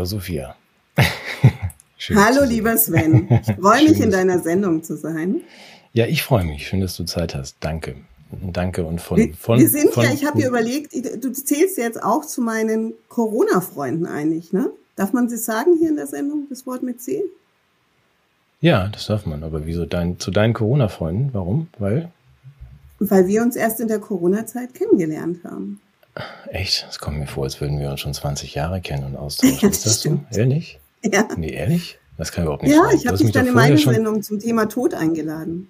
Hallo Sophia. Hallo lieber Sven. Ich freue mich, in deiner Sendung zu sein. Ja, ich freue mich. Schön, dass du Zeit hast. Danke. Danke und von. Von, wir sind von, ja, ich habe mir überlegt, du zählst jetzt auch zu meinen Corona-Freunden eigentlich, ne? Darf man das sagen hier in der Sendung, das Wort mit C? Ja, das darf man. Aber wieso dein, zu deinen Corona-Freunden? Warum? Weil? Weil wir uns erst in der Corona-Zeit kennengelernt haben. Echt? Es kommt mir vor, als würden wir uns schon 20 Jahre kennen und austauschen. Ja, ist das so? Ehrlich? Ja. Nee, ehrlich? Das kann überhaupt nicht ja, sein. ich habe dich dann in meine schon... Sendung zum Thema Tod eingeladen.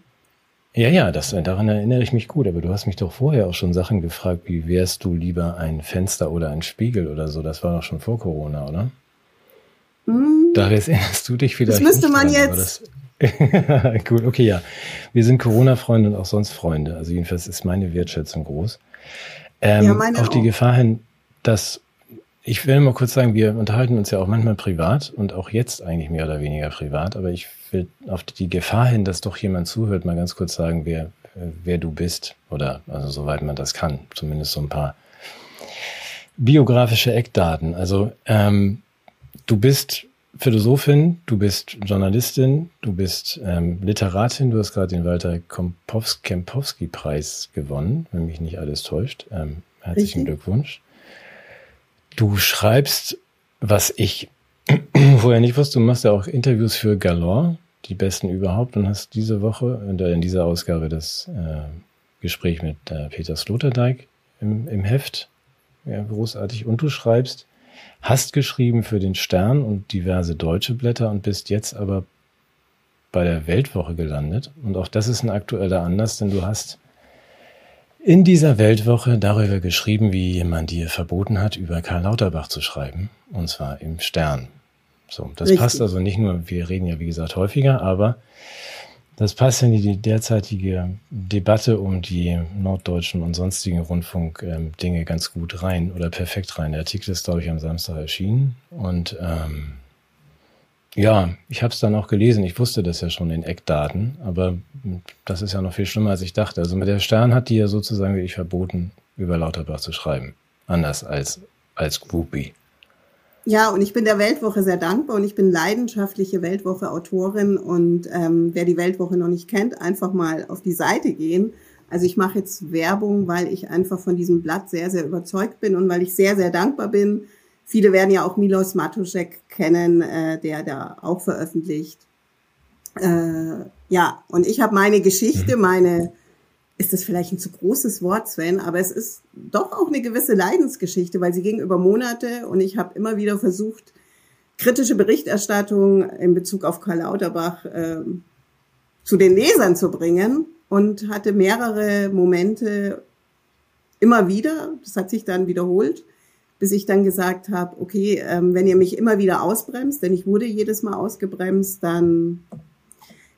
Ja, ja, das, daran erinnere ich mich gut. Aber du hast mich doch vorher auch schon Sachen gefragt, wie wärst du lieber ein Fenster oder ein Spiegel oder so. Das war doch schon vor Corona, oder? Hm. Da erinnerst du dich vielleicht. Das müsste man dran, jetzt. Gut, okay, ja. Wir sind Corona-Freunde und auch sonst Freunde. Also jedenfalls ist meine Wertschätzung groß. Ähm, ja, auf auch. die Gefahr hin, dass ich will mal kurz sagen, wir unterhalten uns ja auch manchmal privat und auch jetzt eigentlich mehr oder weniger privat, aber ich will auf die Gefahr hin, dass doch jemand zuhört, mal ganz kurz sagen, wer, wer du bist oder also soweit man das kann, zumindest so ein paar biografische Eckdaten. Also ähm, du bist Philosophin, du bist Journalistin, du bist ähm, Literatin, du hast gerade den Walter Kempowski-Preis gewonnen, wenn mich nicht alles täuscht. Ähm, herzlichen Richtig. Glückwunsch. Du schreibst, was ich vorher nicht wusste, du machst ja auch Interviews für Galore, die besten überhaupt, und hast diese Woche, in dieser Ausgabe das äh, Gespräch mit äh, Peter Sloterdijk im, im Heft. Ja, großartig. Und du schreibst, hast geschrieben für den Stern und diverse deutsche Blätter und bist jetzt aber bei der Weltwoche gelandet. Und auch das ist ein aktueller Anlass, denn du hast in dieser Weltwoche darüber geschrieben, wie jemand dir verboten hat, über Karl Lauterbach zu schreiben. Und zwar im Stern. So, das Richtig. passt also nicht nur, wir reden ja wie gesagt häufiger, aber das passt in die derzeitige Debatte um die norddeutschen und sonstigen Rundfunkdinge ganz gut rein oder perfekt rein. Der Artikel ist, glaube ich, am Samstag erschienen. Und ähm, ja, ich habe es dann auch gelesen. Ich wusste das ja schon in Eckdaten, aber das ist ja noch viel schlimmer, als ich dachte. Also mit der Stern hat die ja sozusagen wie ich verboten, über Lauterbach zu schreiben. Anders als als Groupie. Ja, und ich bin der Weltwoche sehr dankbar und ich bin leidenschaftliche Weltwoche-Autorin und ähm, wer die Weltwoche noch nicht kennt, einfach mal auf die Seite gehen. Also ich mache jetzt Werbung, weil ich einfach von diesem Blatt sehr, sehr überzeugt bin und weil ich sehr, sehr dankbar bin. Viele werden ja auch Milos Matuszek kennen, äh, der da auch veröffentlicht. Äh, ja, und ich habe meine Geschichte, meine ist das vielleicht ein zu großes Wort, Sven, aber es ist doch auch eine gewisse Leidensgeschichte, weil sie ging über Monate und ich habe immer wieder versucht, kritische Berichterstattung in Bezug auf Karl Lauterbach äh, zu den Lesern zu bringen und hatte mehrere Momente immer wieder, das hat sich dann wiederholt, bis ich dann gesagt habe, okay, ähm, wenn ihr mich immer wieder ausbremst, denn ich wurde jedes Mal ausgebremst, dann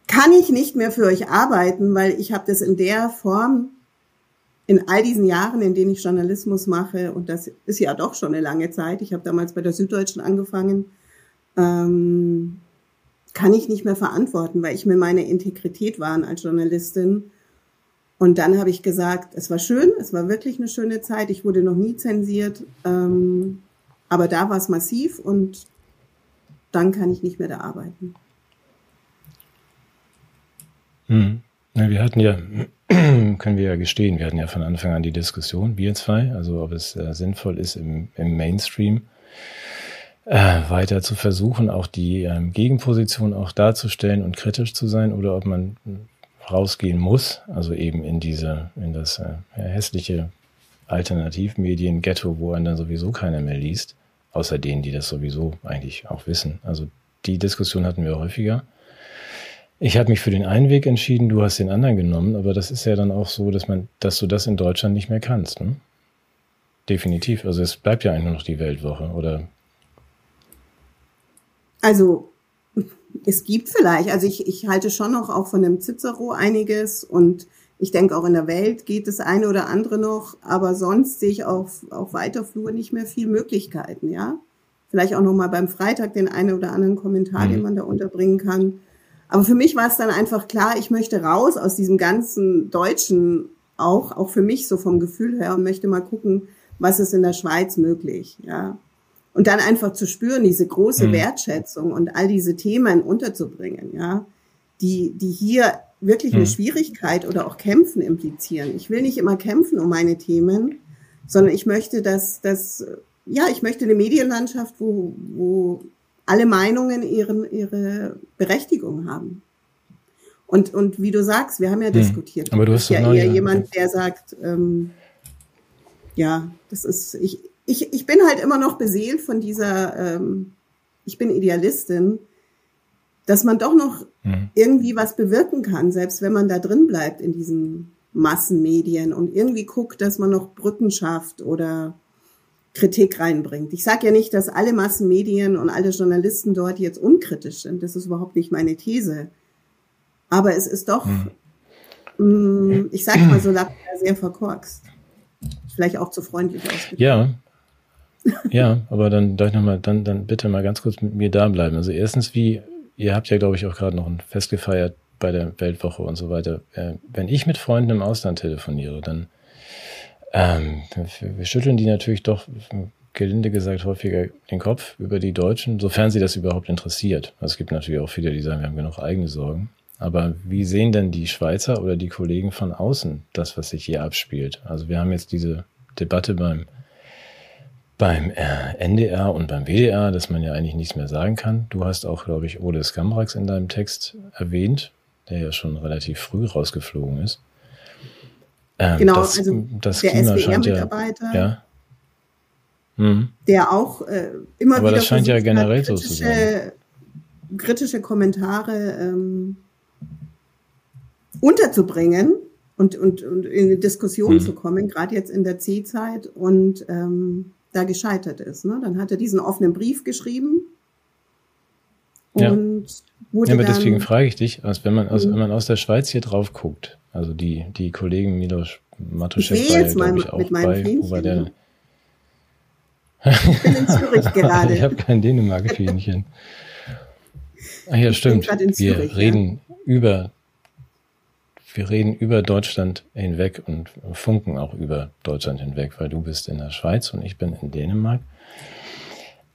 kann ich nicht mehr für euch arbeiten, weil ich habe das in der Form in all diesen Jahren, in denen ich Journalismus mache, und das ist ja doch schon eine lange Zeit, ich habe damals bei der Süddeutschen angefangen, ähm, kann ich nicht mehr verantworten, weil ich mir meine Integrität waren als Journalistin. Und dann habe ich gesagt, es war schön, es war wirklich eine schöne Zeit, ich wurde noch nie zensiert, ähm, aber da war es massiv und dann kann ich nicht mehr da arbeiten. Hm. Ja, wir hatten ja, können wir ja gestehen, wir hatten ja von Anfang an die Diskussion, wir zwei, also ob es äh, sinnvoll ist, im, im Mainstream äh, weiter zu versuchen, auch die ähm, Gegenposition auch darzustellen und kritisch zu sein, oder ob man rausgehen muss, also eben in diese, in das äh, hässliche Alternativmedien-Ghetto, wo einen dann sowieso keiner mehr liest, außer denen, die das sowieso eigentlich auch wissen. Also die Diskussion hatten wir häufiger. Ich habe mich für den einen Weg entschieden, du hast den anderen genommen, aber das ist ja dann auch so, dass man, dass du das in Deutschland nicht mehr kannst. Ne? Definitiv. Also es bleibt ja eigentlich nur noch die Weltwoche, oder? Also es gibt vielleicht, also ich, ich halte schon noch auch von dem Cicero einiges und ich denke auch in der Welt geht das eine oder andere noch, aber sonst sehe ich auf, auf weiter Flur nicht mehr viel Möglichkeiten, ja. Vielleicht auch noch mal beim Freitag den einen oder anderen Kommentar, mhm. den man da unterbringen kann. Aber für mich war es dann einfach klar, ich möchte raus aus diesem ganzen Deutschen auch, auch für mich so vom Gefühl her und möchte mal gucken, was ist in der Schweiz möglich, ja. Und dann einfach zu spüren, diese große mhm. Wertschätzung und all diese Themen unterzubringen, ja, die, die hier wirklich eine mhm. Schwierigkeit oder auch Kämpfen implizieren. Ich will nicht immer kämpfen um meine Themen, sondern ich möchte, dass, dass ja, ich möchte eine Medienlandschaft, wo, wo alle Meinungen ihren, ihre Berechtigung haben. Und, und wie du sagst, wir haben ja hm. diskutiert. Aber du hast ja eher ja. jemand, der sagt, ähm, ja, das ist, ich, ich, ich bin halt immer noch beseelt von dieser, ähm, ich bin Idealistin, dass man doch noch hm. irgendwie was bewirken kann, selbst wenn man da drin bleibt in diesen Massenmedien und irgendwie guckt, dass man noch Brücken schafft oder Kritik reinbringt. Ich sage ja nicht, dass alle Massenmedien und alle Journalisten dort jetzt unkritisch sind. Das ist überhaupt nicht meine These. Aber es ist doch, hm. mh, mm, ich sage mal so sehr verkorkst. Vielleicht auch zu freundlich ausgedrückt. Ja, ja, aber dann darf ich noch mal, dann, dann bitte mal ganz kurz mit mir da bleiben. Also erstens, wie, ihr habt ja, glaube ich, auch gerade noch ein Fest gefeiert bei der Weltwoche und so weiter. Äh, wenn ich mit Freunden im Ausland telefoniere, dann ähm, wir, schütteln die natürlich doch, gelinde gesagt, häufiger den Kopf über die Deutschen, sofern sie das überhaupt interessiert. Es gibt natürlich auch viele, die sagen, wir haben genug eigene Sorgen. Aber wie sehen denn die Schweizer oder die Kollegen von außen das, was sich hier abspielt? Also wir haben jetzt diese Debatte beim beim äh, NDR und beim WDR, dass man ja eigentlich nichts mehr sagen kann. Du hast auch, glaube ich, Ole Skamrax in deinem Text erwähnt, der ja schon relativ früh rausgeflogen ist. Ähm, genau, das, also das der SWR-Mitarbeiter, ja, ja. Mhm. der auch äh, immer Aber wieder das scheint ja generell so zu sein. kritische Kommentare ähm, unterzubringen und, und, und in eine Diskussion mhm. zu kommen, gerade jetzt in der C-Zeit und ähm, da gescheitert ist. Ne? Dann hat er diesen offenen Brief geschrieben und ja. wurde ja, aber dann, deswegen frage ich dich, also wenn man mhm. wenn man aus der Schweiz hier drauf guckt, also die, die Kollegen Milos Matuszek ich war ja, glaube ich, auch bei. Wo war der? ich bin in Zürich gerade. ich habe kein Dänemark-Fähnchen. Ach ja, stimmt. wir Zürich, reden ja. über wir reden über Deutschland hinweg und funken auch über Deutschland hinweg, weil du bist in der Schweiz und ich bin in Dänemark.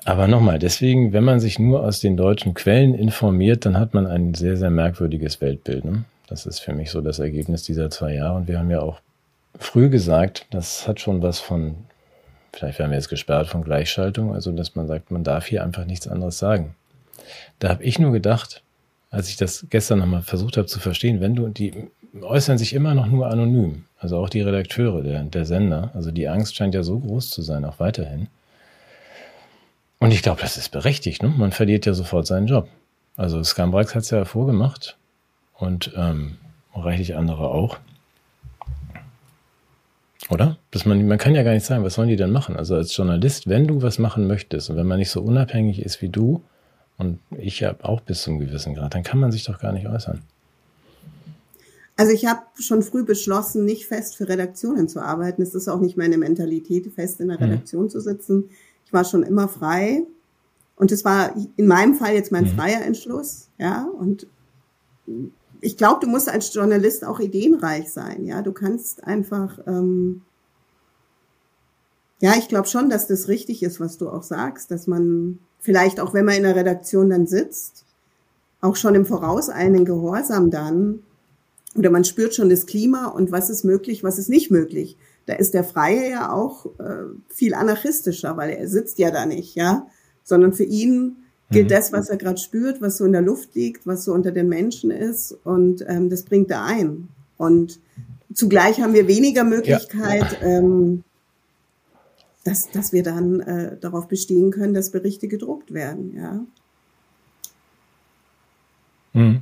Aber nochmal, deswegen, wenn man sich nur aus den deutschen Quellen informiert, dann hat man ein sehr, sehr merkwürdiges Weltbild. Ne? Das ist für mich so das Ergebnis dieser zwei Jahre. Und wir haben ja auch früh gesagt, das hat schon was von, vielleicht werden wir jetzt gesperrt von Gleichschaltung, also dass man sagt, man darf hier einfach nichts anderes sagen. Da habe ich nur gedacht, als ich das gestern nochmal versucht habe zu verstehen, wenn du, die äußern sich immer noch nur anonym, also auch die Redakteure der, der Sender, also die Angst scheint ja so groß zu sein, auch weiterhin. Und ich glaube, das ist berechtigt, ne? Man verliert ja sofort seinen Job. Also Scumbrax hat es ja vorgemacht und ähm, reichlich andere auch. Oder? Dass man, man kann ja gar nicht sagen, was sollen die denn machen? Also als Journalist, wenn du was machen möchtest und wenn man nicht so unabhängig ist wie du, und ich ja auch bis zum gewissen Grad, dann kann man sich doch gar nicht äußern. Also ich habe schon früh beschlossen, nicht fest für Redaktionen zu arbeiten. Es ist auch nicht meine Mentalität, fest in der mhm. Redaktion mhm. zu sitzen. Ich war schon immer frei. Und es war in meinem Fall jetzt mein mhm. freier Entschluss, ja. Und ich glaube, du musst als Journalist auch ideenreich sein, ja. Du kannst einfach, ähm, ja, ich glaube schon, dass das richtig ist, was du auch sagst, dass man vielleicht auch, wenn man in der Redaktion dann sitzt, auch schon im Voraus einen Gehorsam dann, oder man spürt schon das Klima und was ist möglich, was ist nicht möglich. Da ist der Freie ja auch äh, viel anarchistischer, weil er sitzt ja da nicht, ja, sondern für ihn gilt mhm. das, was er gerade spürt, was so in der Luft liegt, was so unter den Menschen ist und ähm, das bringt er ein. Und zugleich haben wir weniger Möglichkeit, ja. ähm, dass, dass wir dann äh, darauf bestehen können, dass Berichte gedruckt werden, ja. Mhm.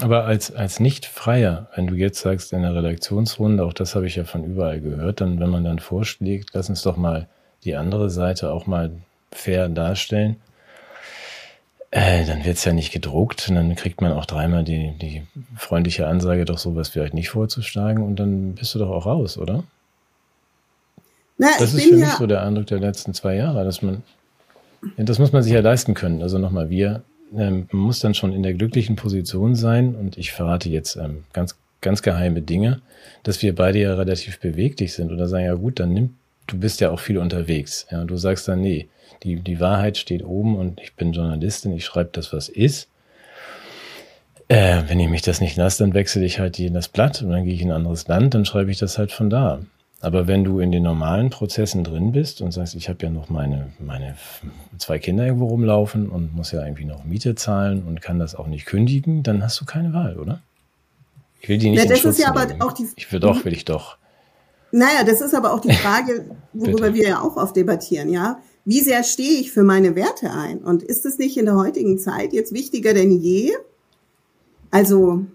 Aber als, als Nicht-Freier, wenn du jetzt sagst in der Redaktionsrunde, auch das habe ich ja von überall gehört, dann, wenn man dann vorschlägt, lass uns doch mal die andere Seite auch mal fair darstellen, äh, dann wird's ja nicht gedruckt, und dann kriegt man auch dreimal die, die freundliche Ansage, doch sowas vielleicht nicht vorzuschlagen und dann bist du doch auch raus, oder? Na, das ist für mich so der Eindruck der letzten zwei Jahre, dass man, das muss man sich ja leisten können. Also nochmal, wir, ähm, man muss dann schon in der glücklichen Position sein und ich verrate jetzt ähm, ganz, ganz geheime Dinge, dass wir beide ja relativ beweglich sind oder sagen, ja gut, dann nimm, du bist ja auch viel unterwegs. Ja, du sagst dann, nee, die, die Wahrheit steht oben und ich bin Journalistin, ich schreibe das, was ist. Äh, wenn ich mich das nicht lasse, dann wechsle ich halt in das Blatt und dann gehe ich in ein anderes Land, dann schreibe ich das halt von da. Aber wenn du in den normalen Prozessen drin bist und sagst, ich habe ja noch meine, meine zwei Kinder irgendwo rumlaufen und muss ja irgendwie noch Miete zahlen und kann das auch nicht kündigen, dann hast du keine Wahl, oder? Ich will die nicht ja, das ist ja aber auch die. Ich will doch, will ich doch. Naja, das ist aber auch die Frage, worüber wir ja auch oft debattieren, ja. Wie sehr stehe ich für meine Werte ein? Und ist es nicht in der heutigen Zeit jetzt wichtiger denn je? Also,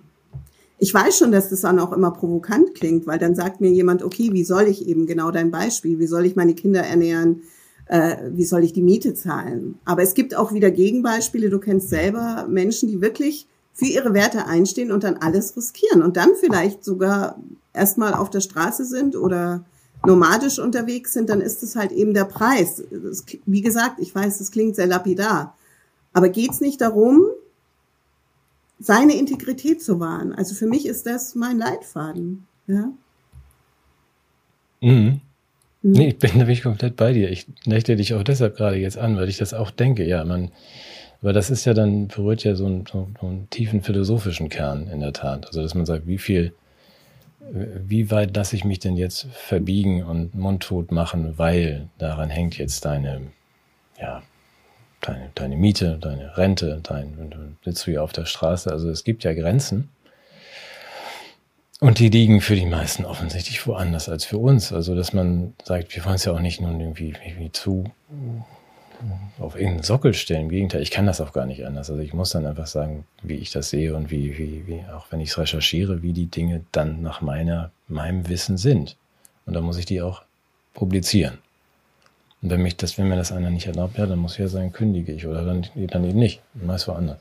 ich weiß schon, dass das dann auch immer provokant klingt, weil dann sagt mir jemand, okay, wie soll ich eben genau dein Beispiel, wie soll ich meine Kinder ernähren, äh, wie soll ich die Miete zahlen? Aber es gibt auch wieder Gegenbeispiele, du kennst selber Menschen, die wirklich für ihre Werte einstehen und dann alles riskieren und dann vielleicht sogar erstmal auf der Straße sind oder nomadisch unterwegs sind, dann ist es halt eben der Preis. Das, wie gesagt, ich weiß, das klingt sehr lapidar. Aber geht es nicht darum, seine Integrität zu wahren? Also für mich ist das mein Leitfaden. Ja? Mhm. Mhm. Nee, ich bin, da bin ich komplett bei dir. Ich lächte dich auch deshalb gerade jetzt an, weil ich das auch denke. Ja, man, aber das ist ja dann, berührt ja so einen, so einen tiefen philosophischen Kern in der Tat. Also, dass man sagt, wie viel, wie weit lasse ich mich denn jetzt verbiegen und mundtot machen, weil daran hängt jetzt deine, ja, deine, deine Miete, deine Rente, dein, sitzt du hier auf der Straße. Also es gibt ja Grenzen. Und die liegen für die meisten offensichtlich woanders als für uns. Also, dass man sagt, wir wollen es ja auch nicht nun irgendwie, irgendwie zu auf irgendeinen Sockel stellen. Im Gegenteil, ich kann das auch gar nicht anders. Also ich muss dann einfach sagen, wie ich das sehe und wie, wie, wie, auch wenn ich es recherchiere, wie die Dinge dann nach meiner, meinem Wissen sind. Und dann muss ich die auch publizieren. Und wenn mich das, wenn mir das einer nicht erlaubt, ja, dann muss ich ja sagen, kündige ich oder dann, dann eben nicht. Meist woanders.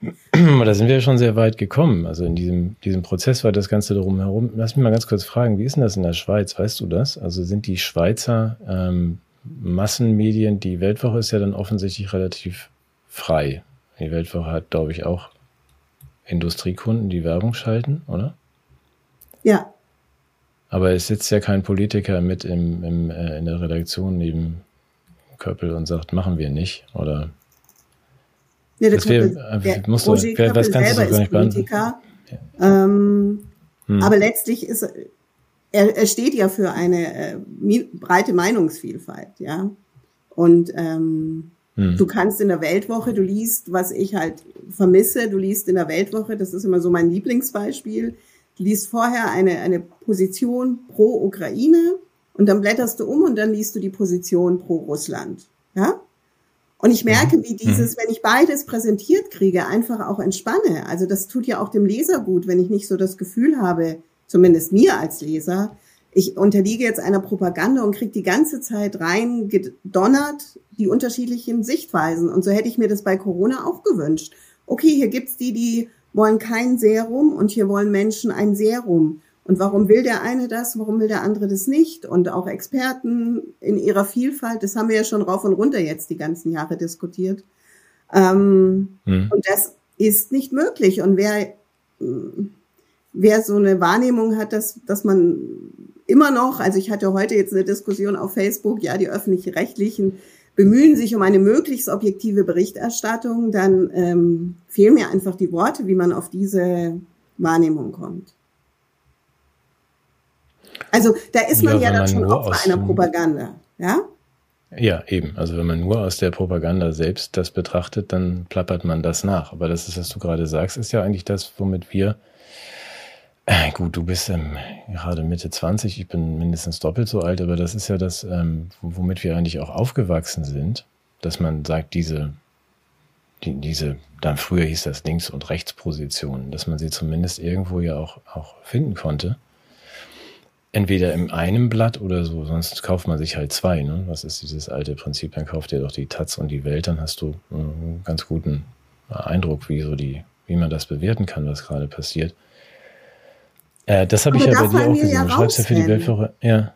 Aber da sind wir ja schon sehr weit gekommen. Also in diesem, diesem Prozess war das Ganze darum herum. Lass mich mal ganz kurz fragen, wie ist denn das in der Schweiz? Weißt du das? Also sind die Schweizer ähm, Massenmedien, die Weltwoche ist ja dann offensichtlich relativ frei. Die Weltwoche hat, glaube ich, auch Industriekunden, die Werbung schalten, oder? Ja. Aber es sitzt ja kein Politiker mit im, im, äh, in der Redaktion neben Köppel und sagt, machen wir nicht, oder? Ja, der das Köppel, wär, der musst du, wer, was kannst du gar nicht Politiker. Ja. Ähm, hm. Aber letztlich ist er, er steht ja für eine äh, breite Meinungsvielfalt, ja. Und ähm, hm. du kannst in der Weltwoche, du liest, was ich halt vermisse, du liest in der Weltwoche, das ist immer so mein Lieblingsbeispiel, du liest vorher eine, eine Position pro Ukraine und dann blätterst du um und dann liest du die Position pro Russland, ja. Und ich merke, wie dieses, wenn ich beides präsentiert kriege, einfach auch entspanne. Also das tut ja auch dem Leser gut, wenn ich nicht so das Gefühl habe, zumindest mir als Leser, ich unterliege jetzt einer Propaganda und kriege die ganze Zeit rein gedonnert die unterschiedlichen Sichtweisen. Und so hätte ich mir das bei Corona auch gewünscht. Okay, hier gibt's die, die wollen kein Serum und hier wollen Menschen ein Serum. Und warum will der eine das, warum will der andere das nicht? Und auch Experten in ihrer Vielfalt, das haben wir ja schon rauf und runter jetzt die ganzen Jahre diskutiert. Ähm, hm. Und das ist nicht möglich. Und wer wer so eine Wahrnehmung hat, dass, dass man immer noch, also ich hatte heute jetzt eine Diskussion auf Facebook, ja, die öffentlich-rechtlichen bemühen sich um eine möglichst objektive Berichterstattung, dann ähm, fehlen mir einfach die Worte, wie man auf diese Wahrnehmung kommt. Also da ist man ja, ja dann schon Opfer einer Propaganda, ja? Ja, eben. Also wenn man nur aus der Propaganda selbst das betrachtet, dann plappert man das nach. Aber das ist, was du gerade sagst, ist ja eigentlich das, womit wir gut, du bist ähm, gerade Mitte 20, ich bin mindestens doppelt so alt, aber das ist ja das, ähm, womit wir eigentlich auch aufgewachsen sind, dass man sagt, diese, die, diese, dann früher hieß das Links- und Rechtspositionen, dass man sie zumindest irgendwo ja auch, auch finden konnte. Entweder in einem Blatt oder so, sonst kauft man sich halt zwei. Ne? Was ist dieses alte Prinzip? Dann kauft ihr doch die Taz und die Welt, dann hast du einen ganz guten Eindruck, wie so die, wie man das bewerten kann, was gerade passiert. Äh, das habe ich ja bei dir auch gesehen. Ja du schreibst ja für die Weltwoche. Ja.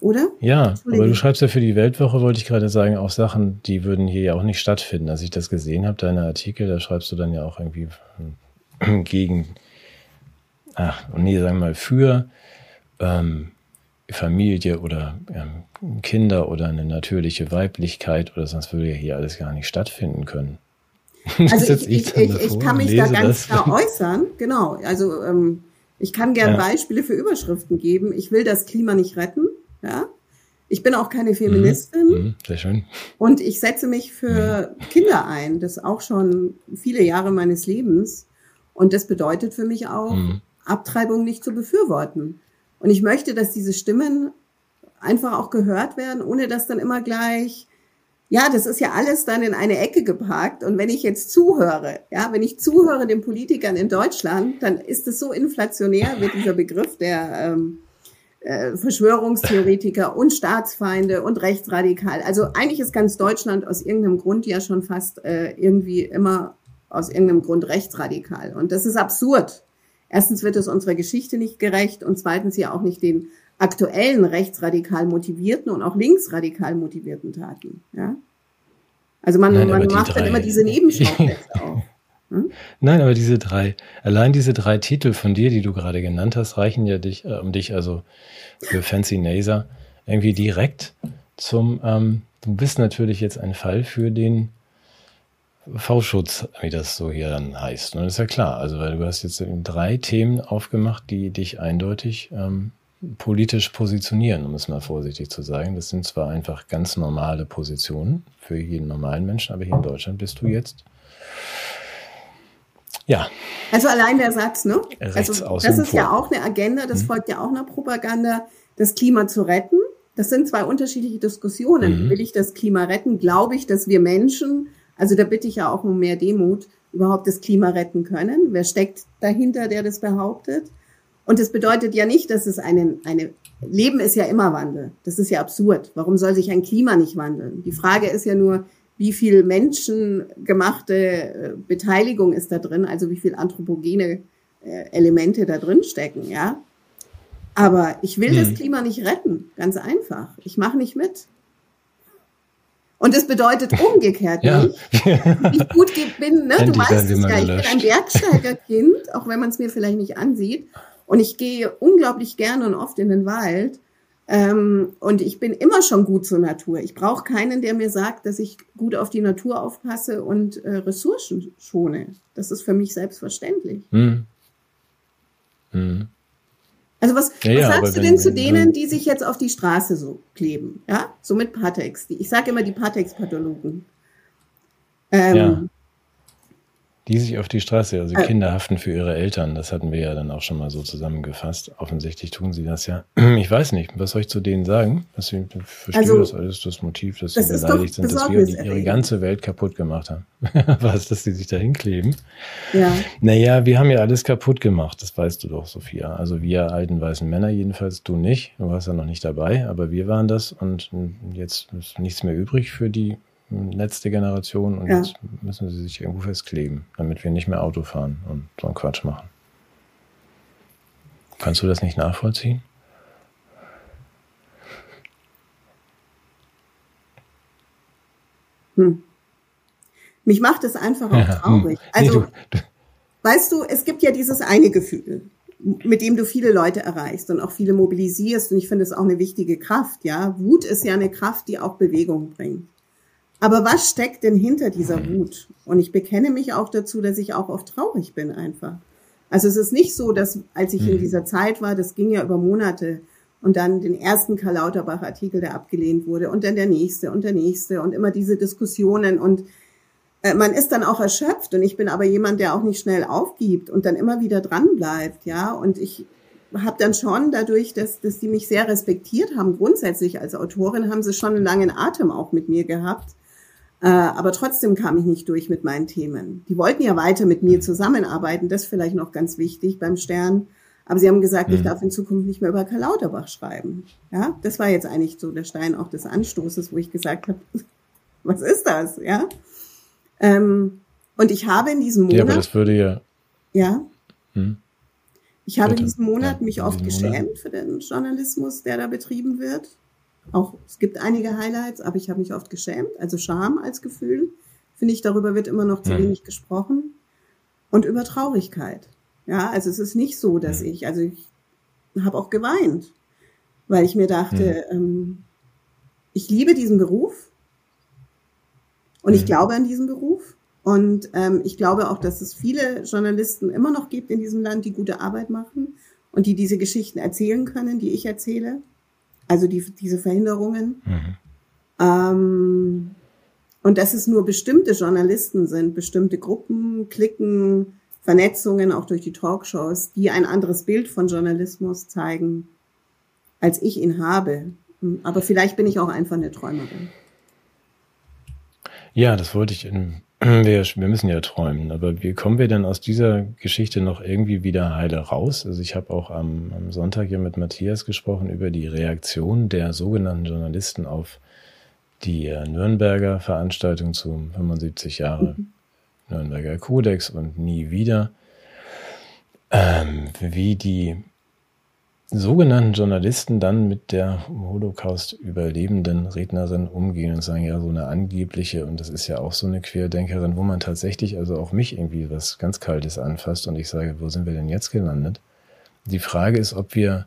Oder? Ja, aber du schreibst ja für die Weltwoche, wollte ich gerade sagen, auch Sachen, die würden hier ja auch nicht stattfinden. Als ich das gesehen habe, deine Artikel, da schreibst du dann ja auch irgendwie gegen, ach, nee, sagen wir mal, für ähm, Familie oder ähm, Kinder oder eine natürliche Weiblichkeit oder sonst würde ja hier alles gar nicht stattfinden können. Also ich, ich, ich, ich, kann mich da ganz klar äußern, genau. Also ähm, ich kann gern ja. Beispiele für Überschriften geben. Ich will das Klima nicht retten, ja. Ich bin auch keine Feministin. Mhm, mhm sehr schön. Und ich setze mich für mhm. Kinder ein. Das auch schon viele Jahre meines Lebens. Und das bedeutet für mich auch, mhm. Abtreibung nicht zu befürworten. Und ich möchte, dass diese Stimmen einfach auch gehört werden, ohne dass dann immer gleich, ja, das ist ja alles dann in eine Ecke geparkt. Und wenn ich jetzt zuhöre, ja, wenn ich zuhöre den Politikern in Deutschland, dann ist es so inflationär, wird dieser Begriff der ähm, äh, Verschwörungstheoretiker und Staatsfeinde und rechtsradikal. Also eigentlich ist ganz Deutschland aus irgendeinem Grund ja schon fast äh, irgendwie immer aus irgendeinem Grund rechtsradikal. Und das ist absurd. Erstens wird es unserer Geschichte nicht gerecht und zweitens ja auch nicht den aktuellen rechtsradikal motivierten und auch linksradikal motivierten Taten. Ja? Also man, Nein, man macht dann immer diese Nebenschauplätze auf. Hm? Nein, aber diese drei, allein diese drei Titel von dir, die du gerade genannt hast, reichen ja dich, äh, um dich also für Fancy Naser irgendwie direkt zum, ähm, du bist natürlich jetzt ein Fall für den V-Schutz, wie das so hier dann heißt. Und das ist ja klar, also weil du hast jetzt drei Themen aufgemacht, die dich eindeutig ähm, politisch positionieren, um es mal vorsichtig zu sagen. Das sind zwar einfach ganz normale Positionen für jeden normalen Menschen, aber hier in Deutschland bist du jetzt ja. Also allein der Satz, ne? Rechts also das ist ja auch eine Agenda, das mhm. folgt ja auch einer Propaganda, das Klima zu retten. Das sind zwei unterschiedliche Diskussionen. Mhm. Will ich das Klima retten? Glaube ich, dass wir Menschen also da bitte ich ja auch um mehr Demut, überhaupt das Klima retten können. Wer steckt dahinter, der das behauptet? Und das bedeutet ja nicht, dass es einen, eine, Leben ist ja immer Wandel. Das ist ja absurd. Warum soll sich ein Klima nicht wandeln? Die Frage ist ja nur, wie viel menschengemachte äh, Beteiligung ist da drin, also wie viel anthropogene äh, Elemente da drin stecken, ja. Aber ich will hm. das Klima nicht retten, ganz einfach. Ich mache nicht mit. Und das bedeutet umgekehrt ja. nicht, wie ich gut bin. Ne? Du weißt es ja, ich bin ein Bergsteigerkind, auch wenn man es mir vielleicht nicht ansieht. Und ich gehe unglaublich gerne und oft in den Wald. Ähm, und ich bin immer schon gut zur Natur. Ich brauche keinen, der mir sagt, dass ich gut auf die Natur aufpasse und äh, Ressourcen schone. Das ist für mich selbstverständlich. Hm. Hm. Also was, ja, was sagst du denn zu denen, die sich jetzt auf die Straße so kleben? Ja, so mit Patex. Ich sage immer die Patex-Pathologen. Ähm, ja. Die sich auf die Straße, also äh, Kinder haften für ihre Eltern, das hatten wir ja dann auch schon mal so zusammengefasst. Offensichtlich tun sie das ja. Ich weiß nicht, was soll ich zu denen sagen? Ich verstehe also, das alles, das Motiv, dass das sie beleidigt sind, dass wir die, ihre ganze Welt kaputt gemacht haben. was, dass sie sich da hinkleben? Ja. Naja, wir haben ja alles kaputt gemacht, das weißt du doch, Sophia. Also wir alten weißen Männer, jedenfalls du nicht, du warst ja noch nicht dabei, aber wir waren das und jetzt ist nichts mehr übrig für die letzte Generation und ja. jetzt müssen sie sich irgendwo festkleben, damit wir nicht mehr Auto fahren und so einen Quatsch machen. Kannst du das nicht nachvollziehen? Hm. Mich macht es einfach auch ja, traurig. Hm. Also, nee, du, du. weißt du, es gibt ja dieses eine Gefühl, mit dem du viele Leute erreichst und auch viele mobilisierst. Und ich finde es auch eine wichtige Kraft, ja. Wut ist ja eine Kraft, die auch Bewegung bringt. Aber was steckt denn hinter dieser Wut? Und ich bekenne mich auch dazu, dass ich auch oft traurig bin einfach. Also es ist nicht so, dass als ich in mhm. dieser Zeit war, das ging ja über Monate und dann den ersten Karl Lauterbach Artikel, der abgelehnt wurde und dann der nächste und der nächste und immer diese Diskussionen und äh, man ist dann auch erschöpft und ich bin aber jemand, der auch nicht schnell aufgibt und dann immer wieder dran bleibt, ja. Und ich habe dann schon dadurch, dass, dass die mich sehr respektiert haben, grundsätzlich als Autorin, haben sie schon einen langen Atem auch mit mir gehabt äh, aber trotzdem kam ich nicht durch mit meinen Themen. Die wollten ja weiter mit mir zusammenarbeiten, das vielleicht noch ganz wichtig beim Stern. Aber sie haben gesagt, mhm. ich darf in Zukunft nicht mehr über Karl Lauterbach schreiben. Ja, das war jetzt eigentlich so der Stein auch des Anstoßes, wo ich gesagt habe, was ist das? Ja. Ähm, und ich habe in diesem Monat. Ja, aber das würde ja. Ja. Hm. Ich habe in diesem Monat ja, mich oft geschämt Monat. für den Journalismus, der da betrieben wird. Auch es gibt einige Highlights, aber ich habe mich oft geschämt. Also Scham als Gefühl, finde ich, darüber wird immer noch zu mhm. wenig gesprochen. Und über Traurigkeit. Ja, also es ist nicht so, dass mhm. ich, also ich habe auch geweint. weil ich mir dachte, mhm. ähm, ich liebe diesen Beruf und ich glaube an diesen Beruf. Und ähm, ich glaube auch, dass es viele Journalisten immer noch gibt in diesem Land, die gute Arbeit machen und die diese Geschichten erzählen können, die ich erzähle. Also die, diese Verhinderungen. Mhm. Ähm, und dass es nur bestimmte Journalisten sind, bestimmte Gruppen, Klicken, Vernetzungen, auch durch die Talkshows, die ein anderes Bild von Journalismus zeigen, als ich ihn habe. Aber vielleicht bin ich auch einfach eine Träumerin. Ja, das wollte ich in, wir, wir müssen ja träumen, aber wie kommen wir denn aus dieser Geschichte noch irgendwie wieder heile raus? Also ich habe auch am, am Sonntag ja mit Matthias gesprochen über die Reaktion der sogenannten Journalisten auf die äh, Nürnberger Veranstaltung zum 75 Jahre mhm. Nürnberger Kodex und nie wieder, ähm, wie die sogenannten Journalisten dann mit der Holocaust-überlebenden Rednerin umgehen und sagen, ja, so eine angebliche, und das ist ja auch so eine Querdenkerin, wo man tatsächlich also auch mich irgendwie was ganz Kaltes anfasst und ich sage, wo sind wir denn jetzt gelandet? Die Frage ist, ob wir,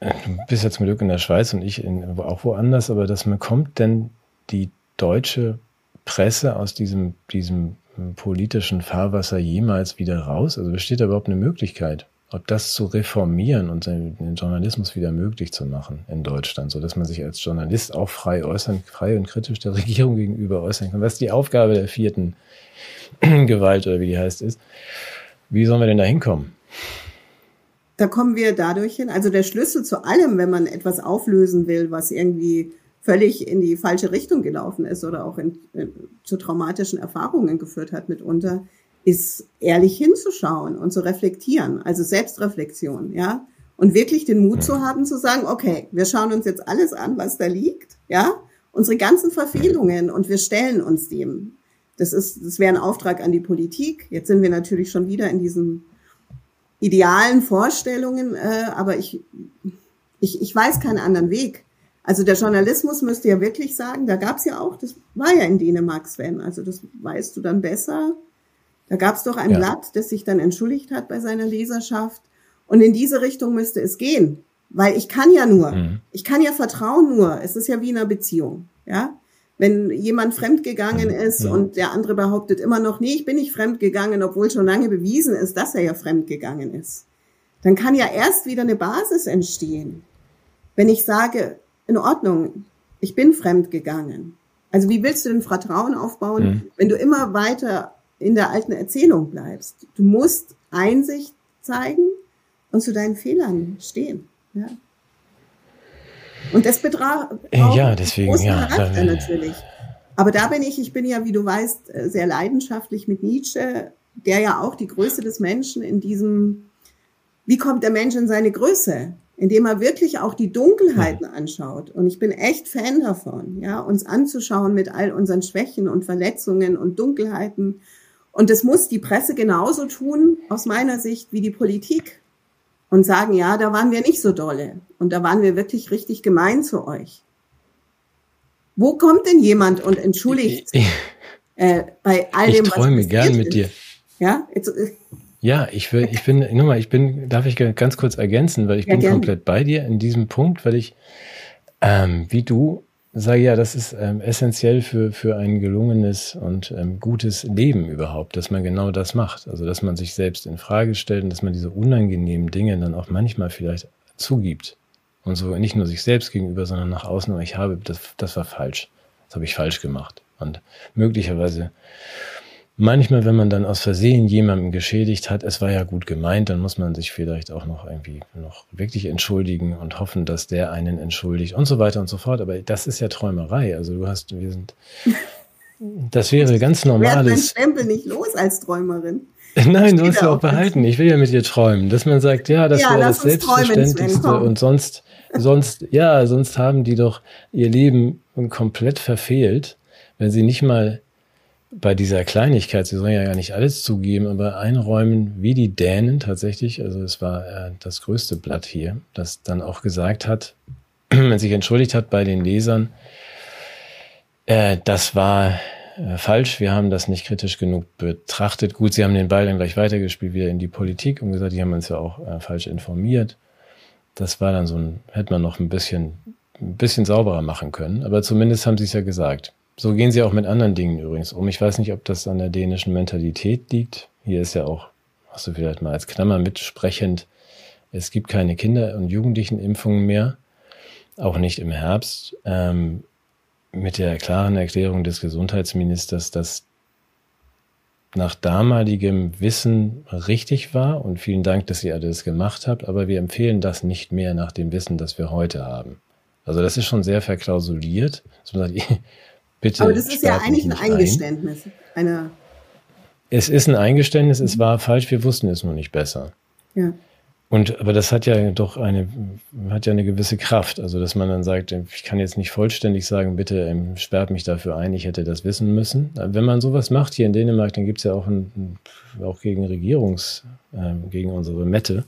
äh, du bist ja zum Glück in der Schweiz und ich in, auch woanders, aber dass man kommt denn die deutsche Presse aus diesem, diesem politischen Fahrwasser jemals wieder raus? Also besteht da überhaupt eine Möglichkeit? Ob das zu reformieren und den Journalismus wieder möglich zu machen in Deutschland, so dass man sich als Journalist auch frei äußern, frei und kritisch der Regierung gegenüber äußern kann, was die Aufgabe der vierten Gewalt oder wie die heißt ist. Wie sollen wir denn da hinkommen? Da kommen wir dadurch hin. Also der Schlüssel zu allem, wenn man etwas auflösen will, was irgendwie völlig in die falsche Richtung gelaufen ist oder auch in, in, zu traumatischen Erfahrungen geführt hat mitunter, ist ehrlich hinzuschauen und zu reflektieren, also Selbstreflexion, ja. Und wirklich den Mut zu haben, zu sagen, okay, wir schauen uns jetzt alles an, was da liegt, ja, unsere ganzen Verfehlungen und wir stellen uns dem. Das ist, das wäre ein Auftrag an die Politik. Jetzt sind wir natürlich schon wieder in diesen idealen Vorstellungen, äh, aber ich, ich, ich weiß keinen anderen Weg. Also der Journalismus müsste ja wirklich sagen, da gab es ja auch, das war ja in Dänemark, Sven, also das weißt du dann besser, da gab es doch ein ja. Blatt, das sich dann entschuldigt hat bei seiner Leserschaft. Und in diese Richtung müsste es gehen. Weil ich kann ja nur, mhm. ich kann ja vertrauen nur. Es ist ja wie in einer Beziehung. Ja, wenn jemand fremdgegangen mhm. ist mhm. und der andere behauptet immer noch, nee, ich bin nicht fremdgegangen, obwohl schon lange bewiesen ist, dass er ja fremdgegangen ist, dann kann ja erst wieder eine Basis entstehen. Wenn ich sage, in Ordnung, ich bin fremdgegangen. Also wie willst du denn Vertrauen aufbauen, mhm. wenn du immer weiter in der alten Erzählung bleibst. Du musst Einsicht zeigen und zu deinen Fehlern stehen. Ja. Und das betraf ja, deswegen, großen ja, Charakter natürlich. Aber da bin ich, ich bin ja, wie du weißt, sehr leidenschaftlich mit Nietzsche, der ja auch die Größe des Menschen in diesem, wie kommt der Mensch in seine Größe? indem er wirklich auch die Dunkelheiten anschaut. Und ich bin echt Fan davon, ja, uns anzuschauen mit all unseren Schwächen und Verletzungen und Dunkelheiten und das muss die Presse genauso tun, aus meiner Sicht, wie die Politik. Und sagen, ja, da waren wir nicht so dolle. Und da waren wir wirklich richtig gemein zu euch. Wo kommt denn jemand und entschuldigt äh, bei all dem, ich träume was gern mit ist? dir. Ja, Jetzt, äh, ja, ich will, ich bin, nur mal, ich bin, darf ich ganz kurz ergänzen, weil ich ja, bin gern. komplett bei dir in diesem Punkt, weil ich, ähm, wie du, sage ja, das ist ähm, essentiell für, für ein gelungenes und ähm, gutes Leben überhaupt, dass man genau das macht. Also, dass man sich selbst in Frage stellt und dass man diese unangenehmen Dinge dann auch manchmal vielleicht zugibt. Und so nicht nur sich selbst gegenüber, sondern nach außen, aber ich habe, das, das war falsch. Das habe ich falsch gemacht. Und möglicherweise manchmal, wenn man dann aus Versehen jemanden geschädigt hat, es war ja gut gemeint, dann muss man sich vielleicht auch noch irgendwie noch wirklich entschuldigen und hoffen, dass der einen entschuldigt und so weiter und so fort. Aber das ist ja Träumerei. Also du hast, wir sind, das wäre ganz normales. Ich Stempel nicht los als Träumerin. Nein, du musst ja auch behalten. Ich will ja mit dir träumen, dass man sagt, ja, das ja, wäre das Selbstverständlichste träumen, und sonst, sonst, ja, sonst haben die doch ihr Leben komplett verfehlt, wenn sie nicht mal bei dieser Kleinigkeit, sie sollen ja gar nicht alles zugeben, aber einräumen, wie die Dänen tatsächlich, also es war äh, das größte Blatt hier, das dann auch gesagt hat, wenn sich entschuldigt hat bei den Lesern, äh, das war äh, falsch, wir haben das nicht kritisch genug betrachtet. Gut, sie haben den Ball dann gleich weitergespielt, wieder in die Politik und gesagt, die haben uns ja auch äh, falsch informiert. das war dann so ein, hätte man noch ein bisschen, ein bisschen sauberer machen können. Aber zumindest haben sie es ja gesagt. So gehen sie auch mit anderen Dingen übrigens um. Ich weiß nicht, ob das an der dänischen Mentalität liegt. Hier ist ja auch, hast du vielleicht mal als Klammer mitsprechend, es gibt keine Kinder- und Jugendlichen-Impfungen mehr, auch nicht im Herbst, ähm, mit der klaren Erklärung des Gesundheitsministers, dass nach damaligem Wissen richtig war und vielen Dank, dass ihr alles gemacht habt, aber wir empfehlen das nicht mehr nach dem Wissen, das wir heute haben. Also das ist schon sehr verklausuliert. bitte aber das ist ja eigentlich ein Eingeständnis. Ein. Es ist ein Eingeständnis, es war falsch, wir wussten es nur nicht besser. Ja. Und, aber das hat ja doch eine, hat ja eine gewisse Kraft. Also, dass man dann sagt, ich kann jetzt nicht vollständig sagen, bitte ähm, sperrt mich dafür ein, ich hätte das wissen müssen. Wenn man sowas macht hier in Dänemark, dann gibt's ja auch, ein, auch gegen Regierungs, äh, gegen unsere Mette,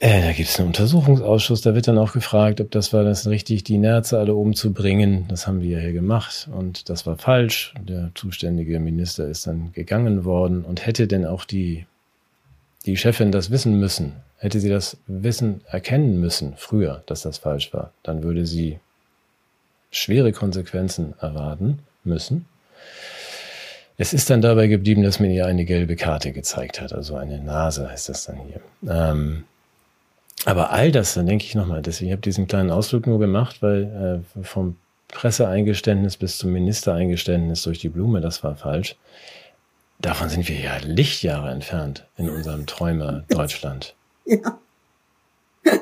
äh, da gibt's einen Untersuchungsausschuss, da wird dann auch gefragt, ob das war das richtig, die Nerze alle umzubringen. Das haben wir ja hier gemacht und das war falsch. Der zuständige Minister ist dann gegangen worden und hätte denn auch die die Chefin das wissen müssen, hätte sie das Wissen erkennen müssen früher, dass das falsch war, dann würde sie schwere Konsequenzen erwarten müssen. Es ist dann dabei geblieben, dass man ihr eine gelbe Karte gezeigt hat, also eine Nase heißt das dann hier. Ähm, aber all das, dann denke ich nochmal, deswegen habe ich diesen kleinen Ausflug nur gemacht, weil äh, vom Presseeingeständnis bis zum Ministereingeständnis durch die Blume, das war falsch. Davon sind wir ja Lichtjahre entfernt in unserem Träumer Deutschland. Ja.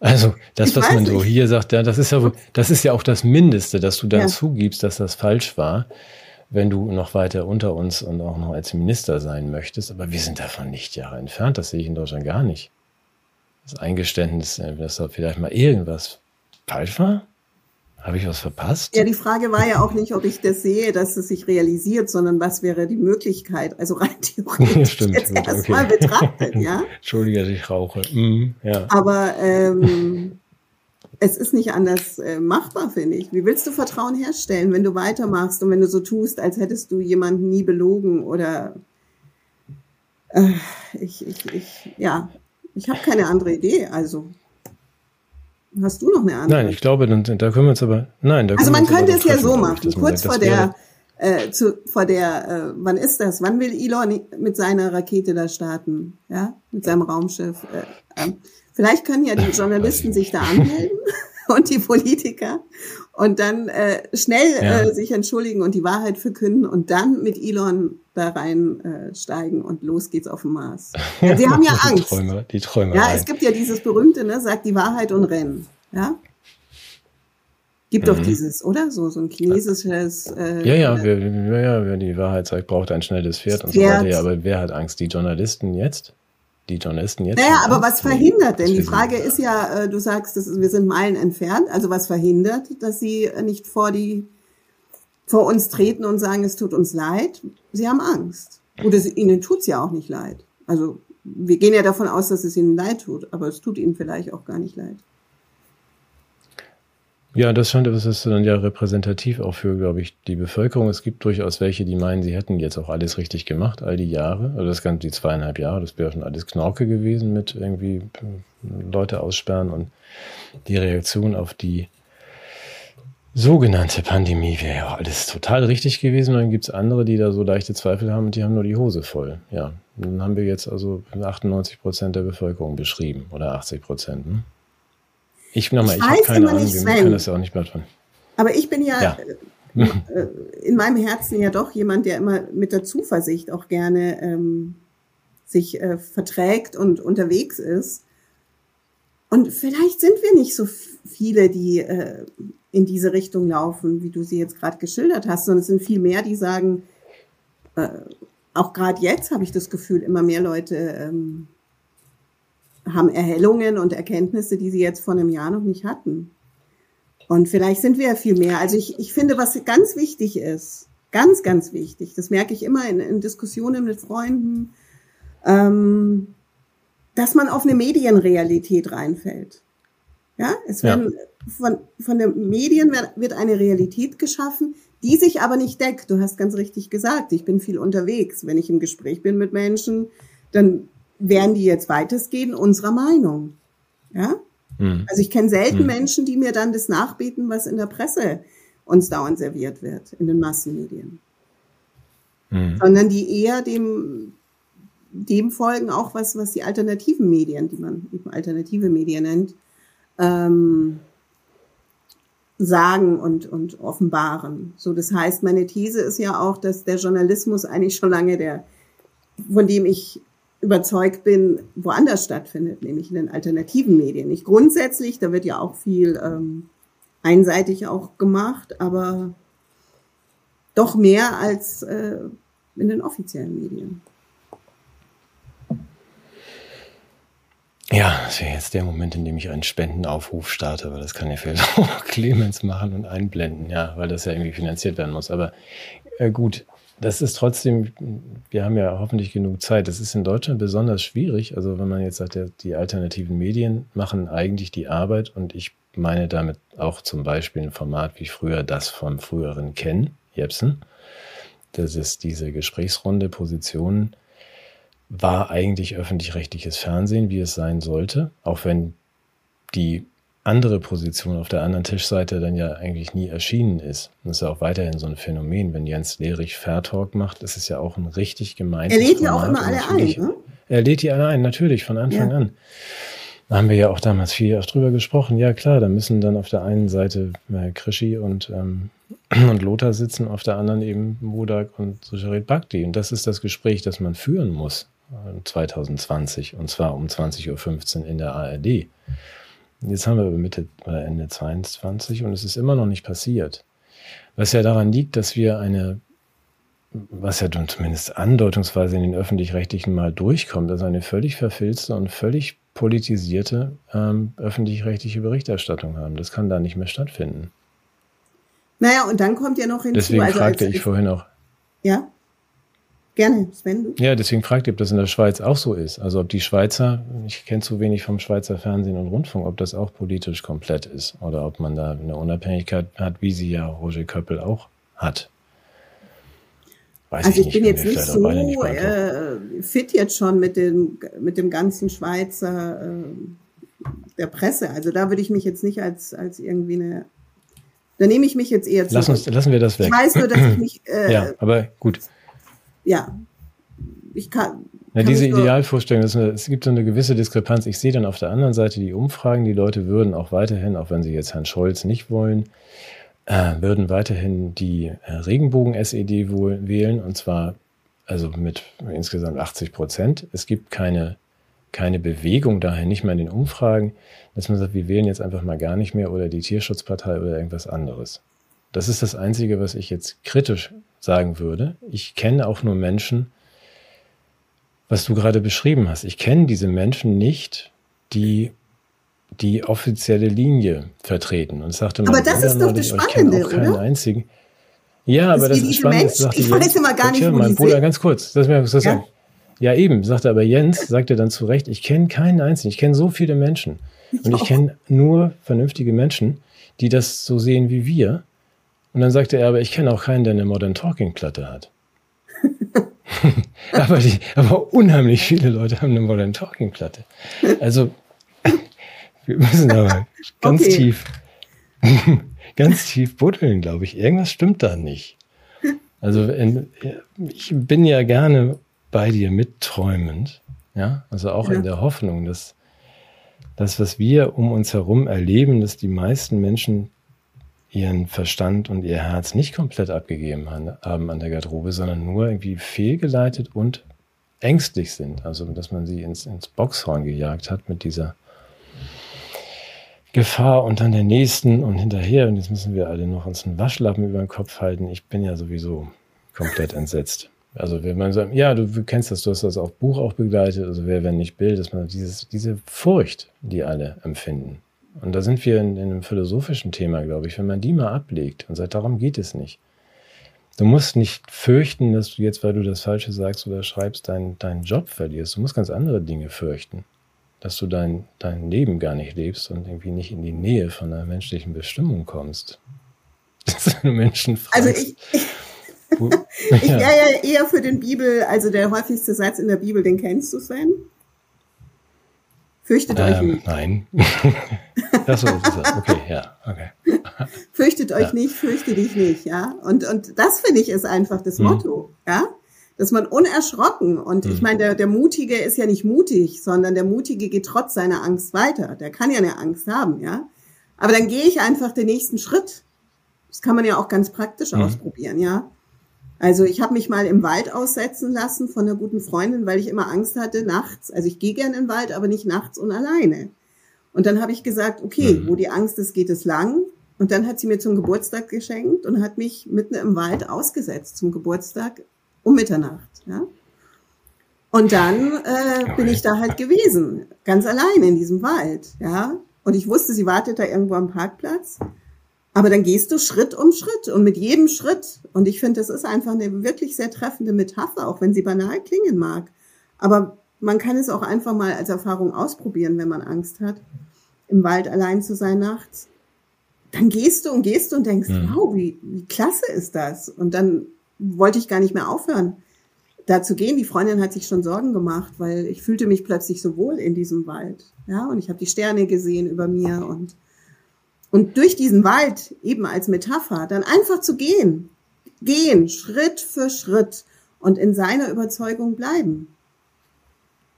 Also, das, was man so hier sagt, ja, das ist ja, das ist ja auch das Mindeste, dass du dann ja. zugibst, dass das falsch war, wenn du noch weiter unter uns und auch noch als Minister sein möchtest. Aber wir sind davon Lichtjahre entfernt. Das sehe ich in Deutschland gar nicht. Das Eingeständnis, äh, dass da vielleicht mal irgendwas falsch war. Habe ich was verpasst? Ja, die Frage war ja auch nicht, ob ich das sehe, dass es sich realisiert, sondern was wäre die Möglichkeit, also rein theoretisch Stimmt, jetzt erstmal okay. betrachtet, ja. Entschuldige, dass ich rauche. Mm, ja. Aber ähm, es ist nicht anders äh, machbar, finde ich. Wie willst du Vertrauen herstellen, wenn du weitermachst und wenn du so tust, als hättest du jemanden nie belogen oder äh, ich, ich, ich, ja, ich habe keine andere Idee, also. Hast du noch eine andere? Nein, ich glaube, da können wir uns aber. Nein, da also man könnte es ja so machen. Kurz vor der, äh, zu, vor der, äh, wann ist das? Wann will Elon mit seiner Rakete da starten? Ja, mit seinem Raumschiff. Äh, äh, vielleicht können ja die Journalisten sich da anmelden und die Politiker und dann äh, schnell ja. äh, sich entschuldigen und die Wahrheit verkünden und dann mit Elon da reinsteigen äh, und los geht's auf den Mars. Ja, sie haben ja Angst. Die Träume, die Träume. Ja, es gibt ja dieses berühmte, ne, sagt die Wahrheit und rennen. Ja. Gibt mhm. doch dieses, oder? So, so ein chinesisches. Äh, ja, ja, wer, ja, ja, wer die Wahrheit sagt, braucht ein schnelles Pferd, Pferd und so weiter. Ja, aber wer hat Angst? Die Journalisten jetzt? Die Journalisten jetzt? Naja, aber was verhindert denn? Die Frage ist ja, äh, du sagst, wir sind Meilen entfernt. Also was verhindert, dass sie nicht vor die vor uns treten und sagen, es tut uns leid. Sie haben Angst. Oder sie, ihnen tut's ja auch nicht leid. Also wir gehen ja davon aus, dass es ihnen leid tut, aber es tut ihnen vielleicht auch gar nicht leid. Ja, das scheint das ist dann ja repräsentativ auch für, glaube ich, die Bevölkerung. Es gibt durchaus welche, die meinen, sie hätten jetzt auch alles richtig gemacht, all die Jahre. Also das ganze, die zweieinhalb Jahre, das wäre schon alles Knorke gewesen mit irgendwie äh, Leute aussperren und die Reaktion auf die sogenannte Pandemie wäre ja alles total richtig gewesen. Und dann gibt's andere, die da so leichte Zweifel haben und die haben nur die Hose voll. Ja, dann haben wir jetzt also 98 Prozent der Bevölkerung beschrieben oder 80 Prozent. Hm? Ich nochmal, ich, ich habe keine Ahnung, wir können das ja auch nicht beantworten. Aber ich bin ja, ja. Äh, in meinem Herzen ja doch jemand, der immer mit der Zuversicht auch gerne ähm, sich äh, verträgt und unterwegs ist. Und vielleicht sind wir nicht so viele, die äh, in diese Richtung laufen, wie du sie jetzt gerade geschildert hast, sondern es sind viel mehr, die sagen, äh, auch gerade jetzt habe ich das Gefühl, immer mehr Leute ähm, haben Erhellungen und Erkenntnisse, die sie jetzt vor einem Jahr noch nicht hatten. Und vielleicht sind wir ja viel mehr. Also ich, ich finde, was ganz wichtig ist, ganz, ganz wichtig, das merke ich immer in, in Diskussionen mit Freunden, ähm, dass man auf eine Medienrealität reinfällt. Ja, es werden ja. von, von den Medien wird, wird eine Realität geschaffen, die sich aber nicht deckt. Du hast ganz richtig gesagt, ich bin viel unterwegs. Wenn ich im Gespräch bin mit Menschen, dann wären die jetzt weitestgehend unserer Meinung. Ja? Mhm. Also ich kenne selten mhm. Menschen, die mir dann das nachbieten, was in der Presse uns dauernd serviert wird, in den Massenmedien. Mhm. Sondern die eher dem, dem folgen auch was, was die alternativen Medien, die man eben alternative Medien nennt, ähm, sagen und, und offenbaren. So, das heißt, meine These ist ja auch, dass der Journalismus eigentlich schon lange der, von dem ich überzeugt bin, woanders stattfindet, nämlich in den alternativen Medien. Nicht grundsätzlich, da wird ja auch viel ähm, einseitig auch gemacht, aber doch mehr als äh, in den offiziellen Medien. Ja, das wäre jetzt der Moment, in dem ich einen Spendenaufruf starte, weil das kann ja vielleicht auch Clemens machen und einblenden, ja, weil das ja irgendwie finanziert werden muss. Aber äh, gut, das ist trotzdem, wir haben ja hoffentlich genug Zeit. Das ist in Deutschland besonders schwierig. Also wenn man jetzt sagt, die alternativen Medien machen eigentlich die Arbeit und ich meine damit auch zum Beispiel ein Format wie früher das vom früheren Ken Jepsen. Das ist diese Gesprächsrunde Positionen war eigentlich öffentlich-rechtliches Fernsehen, wie es sein sollte, auch wenn die andere Position auf der anderen Tischseite dann ja eigentlich nie erschienen ist. Das ist ja auch weiterhin so ein Phänomen. Wenn Jens Lehrich Fair Talk macht, ist es ja auch ein richtig gemeintes Er lädt ja auch immer alle ein, ne? Er lädt die alle ein, natürlich, von Anfang ja. an. Da haben wir ja auch damals viel drüber gesprochen. Ja, klar, da müssen dann auf der einen Seite äh, Krischi und, ähm, und Lothar sitzen, auf der anderen eben Wodak und Sucharit Bhakti. Und das ist das Gespräch, das man führen muss. 2020 und zwar um 20.15 Uhr in der ARD. Jetzt haben wir Mitte oder Ende 22 und es ist immer noch nicht passiert. Was ja daran liegt, dass wir eine, was ja zumindest andeutungsweise in den öffentlich-rechtlichen mal durchkommt, also eine völlig verfilzte und völlig politisierte ähm, öffentlich-rechtliche Berichterstattung haben. Das kann da nicht mehr stattfinden. Naja, und dann kommt ja noch hinzu. Deswegen also fragte ich vorhin auch. Ja? Gerne, Sven. Ja, deswegen fragt ihr, ob das in der Schweiz auch so ist. Also ob die Schweizer, ich kenne zu wenig vom Schweizer Fernsehen und Rundfunk, ob das auch politisch komplett ist oder ob man da eine Unabhängigkeit hat, wie sie ja Roger Köppel auch hat. Weiß also ich, ich bin jetzt nicht so nicht äh, fit jetzt schon mit dem, mit dem ganzen Schweizer äh, der Presse. Also da würde ich mich jetzt nicht als, als irgendwie eine da nehme ich mich jetzt eher zu. Lass uns, lassen wir das weg. Ich weiß nur, dass ich mich. Äh, ja, aber gut ja, ich kann. Ja, diese Idealvorstellung, eine, es gibt so eine gewisse Diskrepanz. Ich sehe dann auf der anderen Seite die Umfragen, die Leute würden auch weiterhin, auch wenn sie jetzt Herrn Scholz nicht wollen, äh, würden weiterhin die äh, Regenbogen-SED wählen und zwar also mit insgesamt 80 Prozent. Es gibt keine, keine Bewegung daher, nicht mal in den Umfragen, dass man sagt, wir wählen jetzt einfach mal gar nicht mehr oder die Tierschutzpartei oder irgendwas anderes. Das ist das Einzige, was ich jetzt kritisch sagen würde. Ich kenne auch nur Menschen, was du gerade beschrieben hast. Ich kenne diese Menschen nicht, die die offizielle Linie vertreten. Und sagte aber das ist doch das Spannende, auch keinen oder? einzigen. Ja, das aber das ist spannend. Ich weiß immer gar nicht, wo mein Bruder, sind. ganz kurz, das mir das ja? ja, eben, sagte aber Jens, sagte dann zu Recht, ich kenne keinen einzigen, ich kenne so viele Menschen. Und ich kenne nur vernünftige Menschen, die das so sehen wie wir. Und dann sagte er, aber ich kenne auch keinen, der eine Modern Talking Platte hat. aber, die, aber unheimlich viele Leute haben eine Modern Talking Platte. Also, wir müssen aber ganz okay. tief, ganz tief buddeln, glaube ich. Irgendwas stimmt da nicht. Also, in, ich bin ja gerne bei dir mitträumend. Ja, also auch ja. in der Hoffnung, dass das, was wir um uns herum erleben, dass die meisten Menschen ihren Verstand und ihr Herz nicht komplett abgegeben haben an der Garderobe, sondern nur irgendwie fehlgeleitet und ängstlich sind. Also, dass man sie ins, ins Boxhorn gejagt hat mit dieser Gefahr und dann der nächsten und hinterher. Und jetzt müssen wir alle noch uns einen Waschlappen über den Kopf halten. Ich bin ja sowieso komplett entsetzt. Also wenn man sagt, ja, du kennst das, du hast das auf Buch auch begleitet, also wer, wenn nicht Bild, dass man dieses, diese Furcht, die alle empfinden, und da sind wir in, in einem philosophischen Thema, glaube ich, wenn man die mal ablegt und sagt, darum geht es nicht. Du musst nicht fürchten, dass du jetzt, weil du das Falsche sagst oder schreibst, deinen, deinen Job verlierst. Du musst ganz andere Dinge fürchten. Dass du dein, dein Leben gar nicht lebst und irgendwie nicht in die Nähe von einer menschlichen Bestimmung kommst. Dass du Menschen fragst. Also ich, ich wäre ja eher für den Bibel, also der häufigste Satz in der Bibel, den kennst du, Sven? Fürchtet ähm, euch nicht. Nein. Achso, okay, ja, okay. Fürchtet euch ja. nicht, fürchte dich nicht, ja. Und, und das finde ich ist einfach das hm. Motto, ja. Dass man unerschrocken und hm. ich meine, der, der Mutige ist ja nicht mutig, sondern der Mutige geht trotz seiner Angst weiter. Der kann ja eine Angst haben, ja. Aber dann gehe ich einfach den nächsten Schritt. Das kann man ja auch ganz praktisch hm. ausprobieren, ja. Also ich habe mich mal im Wald aussetzen lassen von einer guten Freundin, weil ich immer Angst hatte nachts. Also ich gehe gerne in den Wald, aber nicht nachts und alleine. Und dann habe ich gesagt, okay, mhm. wo die Angst ist, geht es lang. Und dann hat sie mir zum Geburtstag geschenkt und hat mich mitten im Wald ausgesetzt zum Geburtstag um Mitternacht. Ja? Und dann äh, bin ich da halt gewesen, ganz alleine in diesem Wald. Ja, und ich wusste, sie wartet da irgendwo am Parkplatz. Aber dann gehst du Schritt um Schritt und mit jedem Schritt. Und ich finde, das ist einfach eine wirklich sehr treffende Metapher, auch wenn sie banal klingen mag. Aber man kann es auch einfach mal als Erfahrung ausprobieren, wenn man Angst hat, im Wald allein zu sein nachts. Dann gehst du und gehst du und denkst, mhm. wow, wie, wie klasse ist das? Und dann wollte ich gar nicht mehr aufhören, da zu gehen. Die Freundin hat sich schon Sorgen gemacht, weil ich fühlte mich plötzlich so wohl in diesem Wald. Ja, und ich habe die Sterne gesehen über mir und und durch diesen Wald eben als Metapher dann einfach zu gehen, gehen, Schritt für Schritt und in seiner Überzeugung bleiben.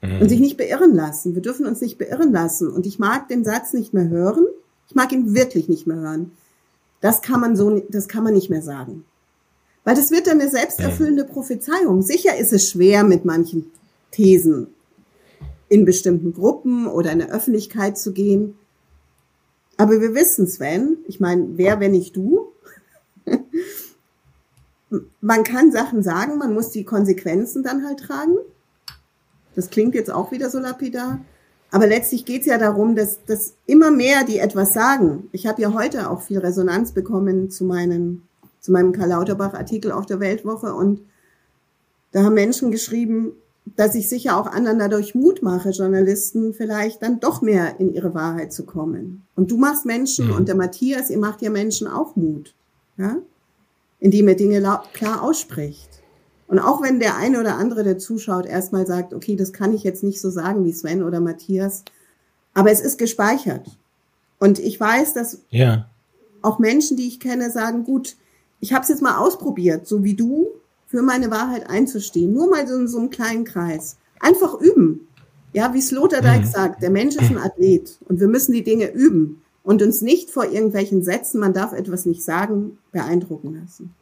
Mhm. Und sich nicht beirren lassen. Wir dürfen uns nicht beirren lassen. Und ich mag den Satz nicht mehr hören. Ich mag ihn wirklich nicht mehr hören. Das kann man so, das kann man nicht mehr sagen. Weil das wird dann eine selbsterfüllende Prophezeiung. Sicher ist es schwer mit manchen Thesen in bestimmten Gruppen oder in der Öffentlichkeit zu gehen. Aber wir wissen, Sven, ich meine, wer, wenn nicht du? man kann Sachen sagen, man muss die Konsequenzen dann halt tragen. Das klingt jetzt auch wieder so lapidar. Aber letztlich geht es ja darum, dass, dass immer mehr die etwas sagen. Ich habe ja heute auch viel Resonanz bekommen zu, meinen, zu meinem Karl Lauterbach-Artikel auf der Weltwoche und da haben Menschen geschrieben, dass ich sicher auch anderen dadurch Mut mache, Journalisten vielleicht dann doch mehr in ihre Wahrheit zu kommen. Und du machst Menschen mhm. und der Matthias, ihr macht ja Menschen auch Mut, ja? indem ihr Dinge klar ausspricht. Und auch wenn der eine oder andere, der zuschaut, erstmal sagt, okay, das kann ich jetzt nicht so sagen wie Sven oder Matthias, aber es ist gespeichert. Und ich weiß, dass ja. auch Menschen, die ich kenne, sagen, gut, ich habe es jetzt mal ausprobiert, so wie du, für meine Wahrheit einzustehen. Nur mal so in so einem kleinen Kreis. Einfach üben. Ja, wie Sloterdijk mhm. sagt, der Mensch ist ein Athlet und wir müssen die Dinge üben und uns nicht vor irgendwelchen Sätzen, man darf etwas nicht sagen, beeindrucken lassen.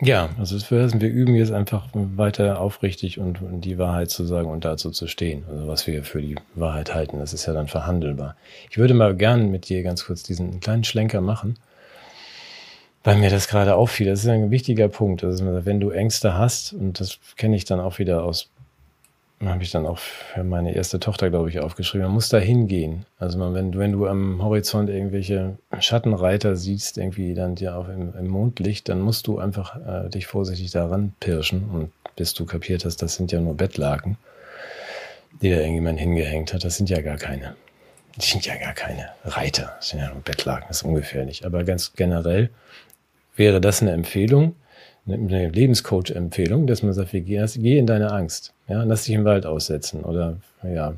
Ja, also wir üben jetzt einfach weiter aufrichtig und, und, die Wahrheit zu sagen und dazu zu stehen. Also was wir für die Wahrheit halten, das ist ja dann verhandelbar. Ich würde mal gern mit dir ganz kurz diesen kleinen Schlenker machen weil mir das gerade auffiel. Das ist ein wichtiger Punkt. Also wenn du Ängste hast, und das kenne ich dann auch wieder aus, habe ich dann auch für meine erste Tochter, glaube ich, aufgeschrieben, man muss da hingehen. Also man, wenn, wenn du am Horizont irgendwelche Schattenreiter siehst, irgendwie dann dir auch im, im Mondlicht, dann musst du einfach äh, dich vorsichtig daran pirschen und bis du kapiert hast, das sind ja nur Bettlaken, die da irgendjemand hingehängt hat. Das sind ja gar keine. Das sind ja gar keine Reiter. Das sind ja nur Bettlaken. Das ist ungefährlich. Aber ganz generell wäre das eine Empfehlung, eine Lebenscoach-Empfehlung, dass man sagt, geh, in deine Angst, ja, lass dich im Wald aussetzen oder ja,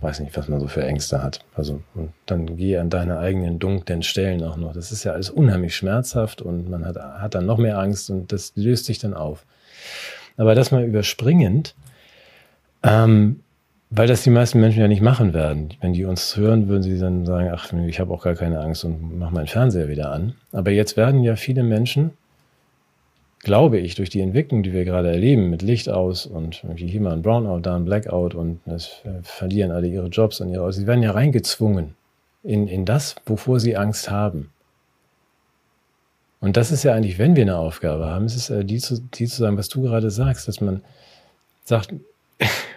weiß nicht, was man so für Ängste hat. Also und dann geh an deine eigenen dunklen Stellen auch noch. Das ist ja alles unheimlich schmerzhaft und man hat, hat dann noch mehr Angst und das löst sich dann auf. Aber das mal überspringend, ähm, weil das die meisten Menschen ja nicht machen werden. Wenn die uns hören, würden sie dann sagen, ach, ich habe auch gar keine Angst und mach meinen Fernseher wieder an. Aber jetzt werden ja viele Menschen, glaube ich, durch die Entwicklung, die wir gerade erleben, mit Licht aus und hier mal ein Brownout, da ein Blackout und es äh, verlieren alle ihre Jobs und ihre, sie werden ja reingezwungen in, in das, wovor sie Angst haben. Und das ist ja eigentlich, wenn wir eine Aufgabe haben, ist es äh, die zu, die zu sagen, was du gerade sagst, dass man sagt,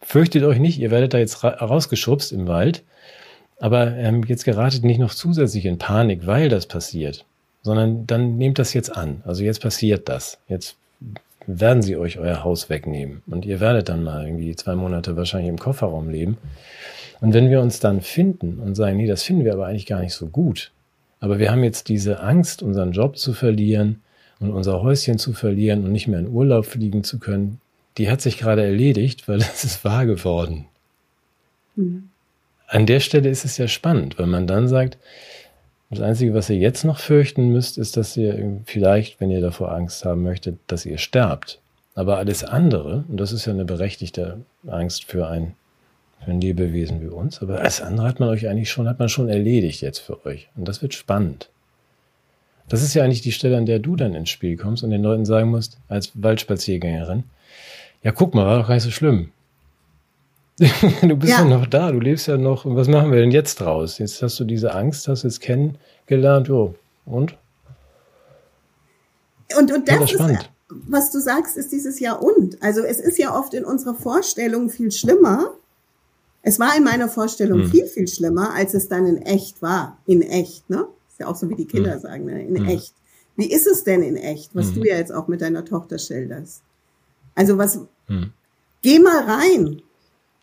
fürchtet euch nicht, ihr werdet da jetzt ra rausgeschubst im Wald, aber ähm, jetzt geratet nicht noch zusätzlich in Panik, weil das passiert, sondern dann nehmt das jetzt an. Also jetzt passiert das. Jetzt werden sie euch euer Haus wegnehmen und ihr werdet dann mal irgendwie zwei Monate wahrscheinlich im Kofferraum leben. Und wenn wir uns dann finden und sagen, nee, das finden wir aber eigentlich gar nicht so gut, aber wir haben jetzt diese Angst, unseren Job zu verlieren und unser Häuschen zu verlieren und nicht mehr in Urlaub fliegen zu können, die hat sich gerade erledigt, weil es ist wahr geworden. Mhm. An der Stelle ist es ja spannend, wenn man dann sagt, das Einzige, was ihr jetzt noch fürchten müsst, ist, dass ihr vielleicht, wenn ihr davor Angst haben möchtet, dass ihr sterbt. Aber alles andere, und das ist ja eine berechtigte Angst für ein, für ein Lebewesen wie uns, aber alles andere hat man euch eigentlich schon, hat man schon erledigt jetzt für euch. Und das wird spannend. Das ist ja eigentlich die Stelle, an der du dann ins Spiel kommst und den Leuten sagen musst, als Waldspaziergängerin, ja, guck mal, war doch gar nicht so schlimm. du bist ja. ja. noch da, du lebst ja noch. Und was machen wir denn jetzt draus? Jetzt hast du diese Angst, hast du jetzt kennengelernt. Jo, und? Und, und das, ja, ist, was du sagst, ist dieses Ja und. Also es ist ja oft in unserer Vorstellung viel schlimmer. Es war in meiner Vorstellung hm. viel, viel schlimmer, als es dann in echt war. In echt, ne? Ist ja auch so, wie die Kinder hm. sagen, ne? in hm. echt. Wie ist es denn in echt, was hm. du ja jetzt auch mit deiner Tochter schilderst? Also was, hm. geh mal rein.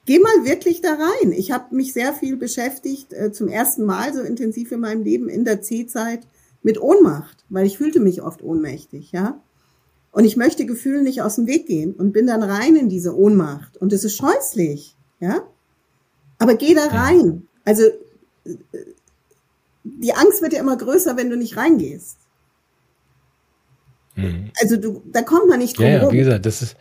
Geh mal wirklich da rein. Ich habe mich sehr viel beschäftigt, äh, zum ersten Mal so intensiv in meinem Leben in der C-Zeit mit Ohnmacht, weil ich fühlte mich oft ohnmächtig, ja. Und ich möchte Gefühlen nicht aus dem Weg gehen und bin dann rein in diese Ohnmacht. Und es ist scheußlich, ja. Aber geh da rein. Also äh, die Angst wird ja immer größer, wenn du nicht reingehst. Mhm. Also du, da kommt man nicht drum ja, ja, wie gesagt, das ist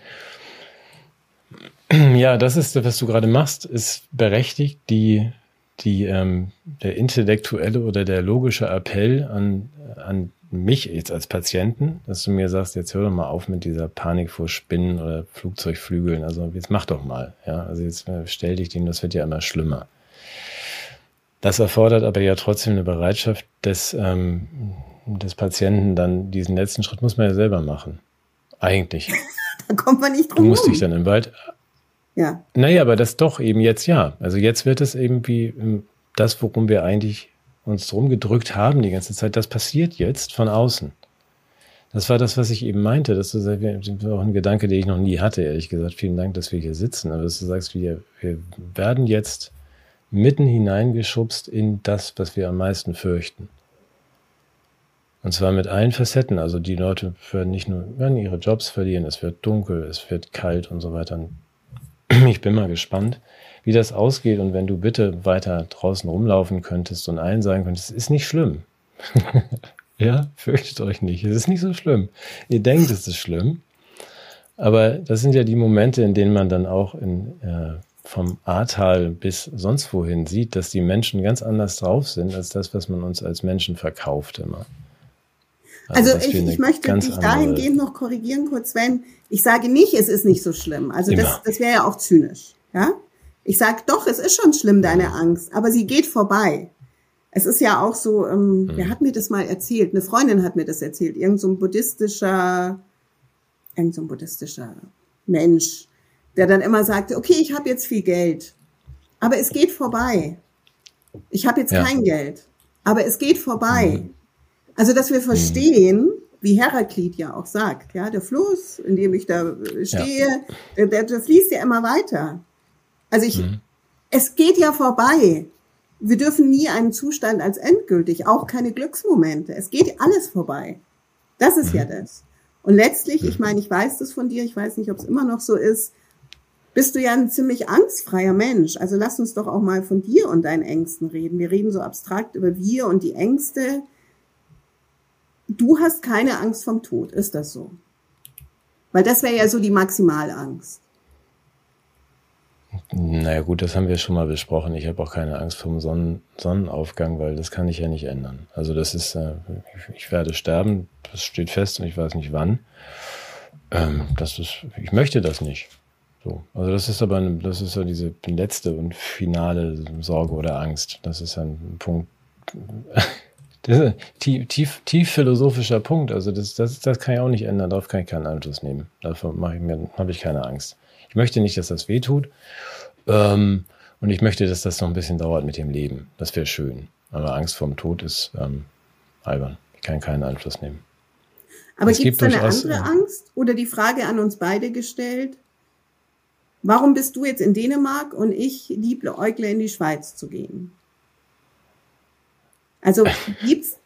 ja, das ist, was du gerade machst, ist berechtigt. Die, die, ähm, der intellektuelle oder der logische Appell an, an mich jetzt als Patienten, dass du mir sagst, jetzt hör doch mal auf mit dieser Panik vor Spinnen oder Flugzeugflügeln. Also jetzt mach doch mal. Ja, also jetzt äh, stell dich dem, das wird ja immer schlimmer. Das erfordert aber ja trotzdem eine Bereitschaft des, ähm, des Patienten, dann diesen letzten Schritt muss man ja selber machen. Eigentlich. da kommt man nicht drum. Du musst dich dann im Wald ja. Naja, aber das doch eben jetzt ja. Also jetzt wird es eben wie ähm, das, worum wir eigentlich uns drum gedrückt haben die ganze Zeit, das passiert jetzt von außen. Das war das, was ich eben meinte. Das ist auch ein Gedanke, den ich noch nie hatte, ehrlich gesagt. Vielen Dank, dass wir hier sitzen. Aber dass du sagst, wir, wir werden jetzt mitten hineingeschubst in das, was wir am meisten fürchten. Und zwar mit allen Facetten. Also die Leute werden nicht nur werden ihre Jobs verlieren, es wird dunkel, es wird kalt und so weiter. Ich bin mal gespannt, wie das ausgeht und wenn du bitte weiter draußen rumlaufen könntest und allen sagen könntest, es ist nicht schlimm. ja, fürchtet euch nicht. Es ist nicht so schlimm. Ihr denkt, es ist schlimm. Aber das sind ja die Momente, in denen man dann auch in, äh, vom Ahrtal bis sonst wohin sieht, dass die Menschen ganz anders drauf sind als das, was man uns als Menschen verkauft immer. Also, also ich, ich möchte dich dahingehend noch korrigieren, kurz, wenn ich sage nicht, es ist nicht so schlimm. Also das, das wäre ja auch zynisch. Ja? Ich sage doch, es ist schon schlimm, deine Angst, aber sie geht vorbei. Es ist ja auch so, ähm, mhm. wer hat mir das mal erzählt? Eine Freundin hat mir das erzählt. Irgend so ein buddhistischer, irgend so ein buddhistischer Mensch, der dann immer sagte, okay, ich habe jetzt viel Geld, aber es geht vorbei. Ich habe jetzt ja. kein Geld, aber es geht vorbei. Mhm. Also, dass wir verstehen, wie Heraklit ja auch sagt, ja, der Fluss, in dem ich da stehe, ja. der, der, fließt ja immer weiter. Also ich, mhm. es geht ja vorbei. Wir dürfen nie einen Zustand als endgültig, auch keine Glücksmomente. Es geht alles vorbei. Das ist mhm. ja das. Und letztlich, ich mhm. meine, ich weiß das von dir, ich weiß nicht, ob es immer noch so ist, bist du ja ein ziemlich angstfreier Mensch. Also lass uns doch auch mal von dir und deinen Ängsten reden. Wir reden so abstrakt über wir und die Ängste du hast keine Angst vom Tod, ist das so? Weil das wäre ja so die Maximalangst. Naja gut, das haben wir schon mal besprochen. Ich habe auch keine Angst vom Sonnen Sonnenaufgang, weil das kann ich ja nicht ändern. Also das ist, äh, ich werde sterben, das steht fest und ich weiß nicht wann. Ähm, das ist, ich möchte das nicht. So. Also das ist aber, das ist ja diese letzte und finale Sorge oder Angst. Das ist ein Punkt, das ist ein tief, tief, tief philosophischer Punkt. Also das, das, das kann ich auch nicht ändern. Darauf kann ich keinen Einfluss nehmen. Mir, habe ich keine Angst. Ich möchte nicht, dass das wehtut. Ähm, und ich möchte, dass das noch ein bisschen dauert mit dem Leben. Das wäre schön. Aber Angst vorm Tod ist ähm, albern. Ich kann keinen Einfluss nehmen. Aber gibt es eine andere äh, Angst oder die Frage an uns beide gestellt? Warum bist du jetzt in Dänemark und ich liebe Äugle in die Schweiz zu gehen? Also gibt's,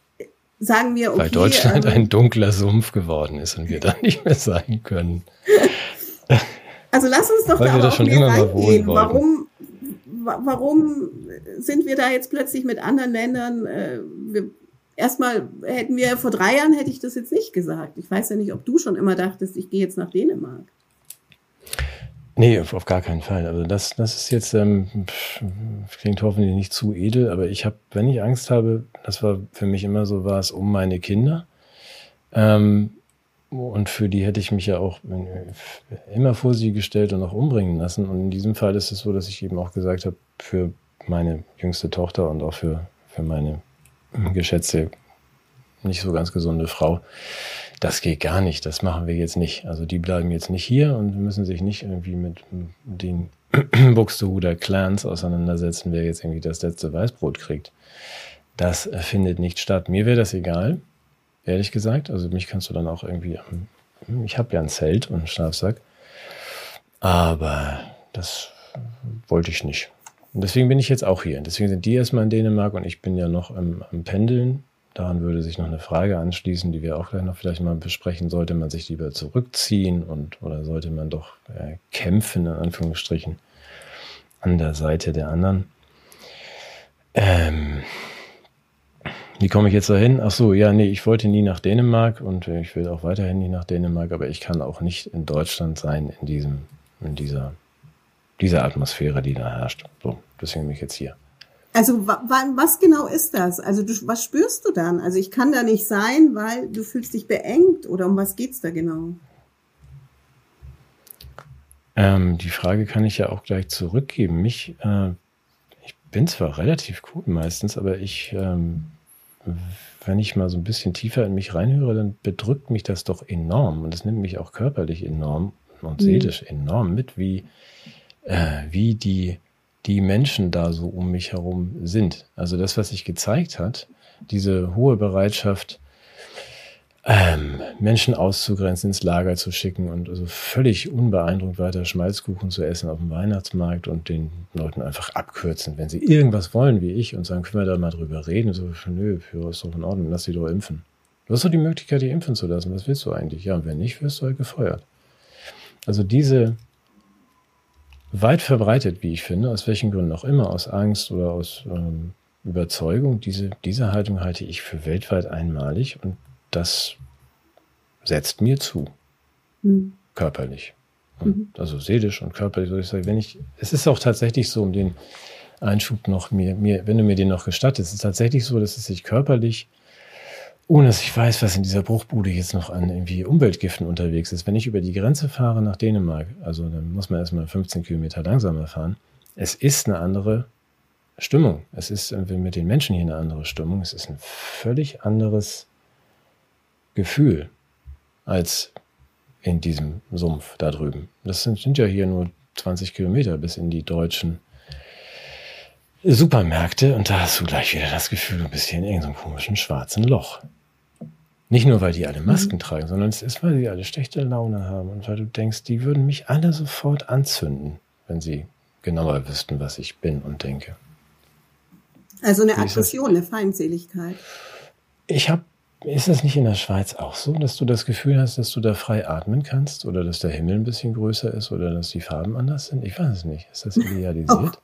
sagen wir, okay. Weil Deutschland ähm, ein dunkler Sumpf geworden ist und wir da nicht mehr sein können. Also lass uns doch Weil da wir da schon immer mal wohnen Warum, warum sind wir da jetzt plötzlich mit anderen Ländern? Äh, wir, erstmal hätten wir vor drei Jahren hätte ich das jetzt nicht gesagt. Ich weiß ja nicht, ob du schon immer dachtest, ich gehe jetzt nach Dänemark. Nee, auf, auf gar keinen Fall. Also das, das ist jetzt, ähm, klingt hoffentlich nicht zu edel, aber ich habe, wenn ich Angst habe, das war für mich immer so, war es um meine Kinder. Ähm, und für die hätte ich mich ja auch immer vor sie gestellt und auch umbringen lassen. Und in diesem Fall ist es so, dass ich eben auch gesagt habe, für meine jüngste Tochter und auch für, für meine geschätzte, nicht so ganz gesunde Frau, das geht gar nicht, das machen wir jetzt nicht. Also die bleiben jetzt nicht hier und müssen sich nicht irgendwie mit den Buxtehuder Clans auseinandersetzen, wer jetzt irgendwie das letzte Weißbrot kriegt. Das findet nicht statt. Mir wäre das egal ehrlich gesagt. Also mich kannst du dann auch irgendwie, ich habe ja ein Zelt und einen Schlafsack, aber das wollte ich nicht. Und deswegen bin ich jetzt auch hier. Deswegen sind die erstmal in Dänemark und ich bin ja noch am, am Pendeln. Daran würde sich noch eine Frage anschließen, die wir auch gleich noch vielleicht mal besprechen. Sollte man sich lieber zurückziehen und oder sollte man doch äh, kämpfen, in Anführungsstrichen, an der Seite der anderen? Ähm, wie komme ich jetzt dahin? Ach so, ja, nee, ich wollte nie nach Dänemark und ich will auch weiterhin nie nach Dänemark, aber ich kann auch nicht in Deutschland sein in diesem, in dieser, dieser Atmosphäre, die da herrscht. So, deswegen bin ich jetzt hier. Also was genau ist das? Also du, was spürst du dann? Also ich kann da nicht sein, weil du fühlst dich beengt oder um was geht's da genau? Ähm, die Frage kann ich ja auch gleich zurückgeben. Mich, äh, ich bin zwar relativ cool meistens, aber ich ähm, wenn ich mal so ein bisschen tiefer in mich reinhöre, dann bedrückt mich das doch enorm und es nimmt mich auch körperlich enorm und mhm. seelisch enorm mit, wie, äh, wie die, die Menschen da so um mich herum sind. Also das, was sich gezeigt hat, diese hohe Bereitschaft, ähm, Menschen auszugrenzen, ins Lager zu schicken und also völlig unbeeindruckt weiter Schmalzkuchen zu essen auf dem Weihnachtsmarkt und den Leuten einfach abkürzen, wenn sie irgendwas wollen wie ich und sagen, können wir da mal drüber reden? So, nö, für ist doch in Ordnung, lass sie doch impfen. Du hast doch die Möglichkeit, dich impfen zu lassen. Was willst du eigentlich? Ja, und wenn nicht, wirst du halt gefeuert. Also diese weit verbreitet, wie ich finde, aus welchen Gründen auch immer, aus Angst oder aus ähm, Überzeugung, diese, diese Haltung halte ich für weltweit einmalig und das setzt mir zu. Mhm. Körperlich. Mhm. Also seelisch und körperlich, soll ich sagen. Wenn ich, es ist auch tatsächlich so, um den Einschub noch mir, mir, wenn du mir den noch gestattest, es ist tatsächlich so, dass es sich körperlich, ohne dass ich weiß, was in dieser Bruchbude jetzt noch an irgendwie Umweltgiften unterwegs ist, wenn ich über die Grenze fahre nach Dänemark, also dann muss man erstmal 15 Kilometer langsamer fahren, es ist eine andere Stimmung. Es ist mit den Menschen hier eine andere Stimmung. Es ist ein völlig anderes Gefühl als in diesem Sumpf da drüben. Das sind, sind ja hier nur 20 Kilometer bis in die deutschen Supermärkte und da hast du gleich wieder das Gefühl, du bist hier in irgendeinem komischen schwarzen Loch. Nicht nur, weil die alle Masken mhm. tragen, sondern es ist, weil sie alle schlechte Laune haben und weil du denkst, die würden mich alle sofort anzünden, wenn sie genauer wüssten, was ich bin und denke. Also eine Aggression, eine Feindseligkeit. Ich habe ist das nicht in der Schweiz auch so, dass du das Gefühl hast, dass du da frei atmen kannst oder dass der Himmel ein bisschen größer ist oder dass die Farben anders sind? Ich weiß es nicht. Ist das idealisiert?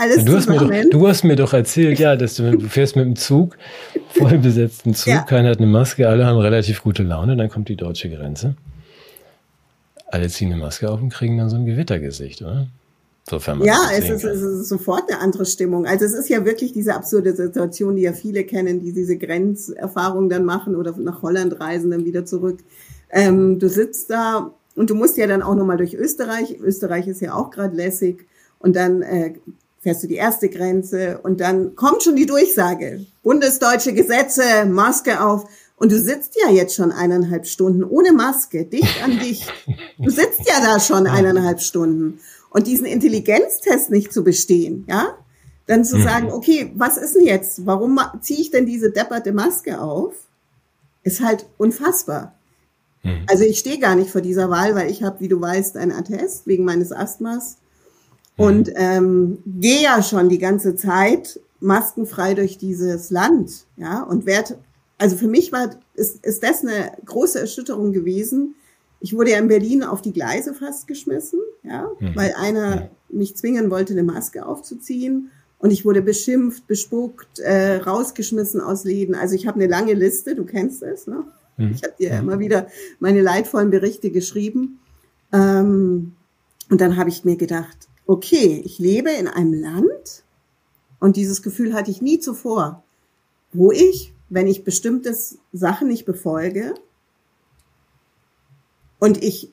Alles du, hast mir doch, du hast mir doch erzählt, ja, dass du, du fährst mit dem Zug, voll besetzten Zug, ja. keiner hat eine Maske, alle haben relativ gute Laune, dann kommt die deutsche Grenze. Alle ziehen eine Maske auf und kriegen dann so ein Gewittergesicht, oder? Ja, es ist, es ist sofort eine andere Stimmung. Also es ist ja wirklich diese absurde Situation, die ja viele kennen, die diese Grenzerfahrung dann machen oder nach Holland reisen, dann wieder zurück. Ähm, du sitzt da und du musst ja dann auch nochmal durch Österreich. Österreich ist ja auch gerade lässig. Und dann äh, fährst du die erste Grenze und dann kommt schon die Durchsage. Bundesdeutsche Gesetze, Maske auf. Und du sitzt ja jetzt schon eineinhalb Stunden ohne Maske, dicht an dich. Du sitzt ja da schon eineinhalb Stunden und diesen Intelligenztest nicht zu bestehen, ja, dann zu mhm. sagen, okay, was ist denn jetzt? Warum ziehe ich denn diese depperte Maske auf? Ist halt unfassbar. Mhm. Also ich stehe gar nicht vor dieser Wahl, weil ich habe, wie du weißt, einen Attest wegen meines Asthmas. Und ähm, gehe ja schon die ganze Zeit maskenfrei durch dieses Land, ja, und werd, also für mich war, ist, ist das eine große Erschütterung gewesen, ich wurde ja in Berlin auf die Gleise fast geschmissen, ja, mhm. weil einer mich zwingen wollte, eine Maske aufzuziehen. Und ich wurde beschimpft, bespuckt, äh, rausgeschmissen aus Läden. Also ich habe eine lange Liste, du kennst es, ne? Mhm. Ich habe dir immer wieder meine leidvollen Berichte geschrieben. Ähm, und dann habe ich mir gedacht, okay, ich lebe in einem Land und dieses Gefühl hatte ich nie zuvor, wo ich, wenn ich bestimmte Sachen nicht befolge und ich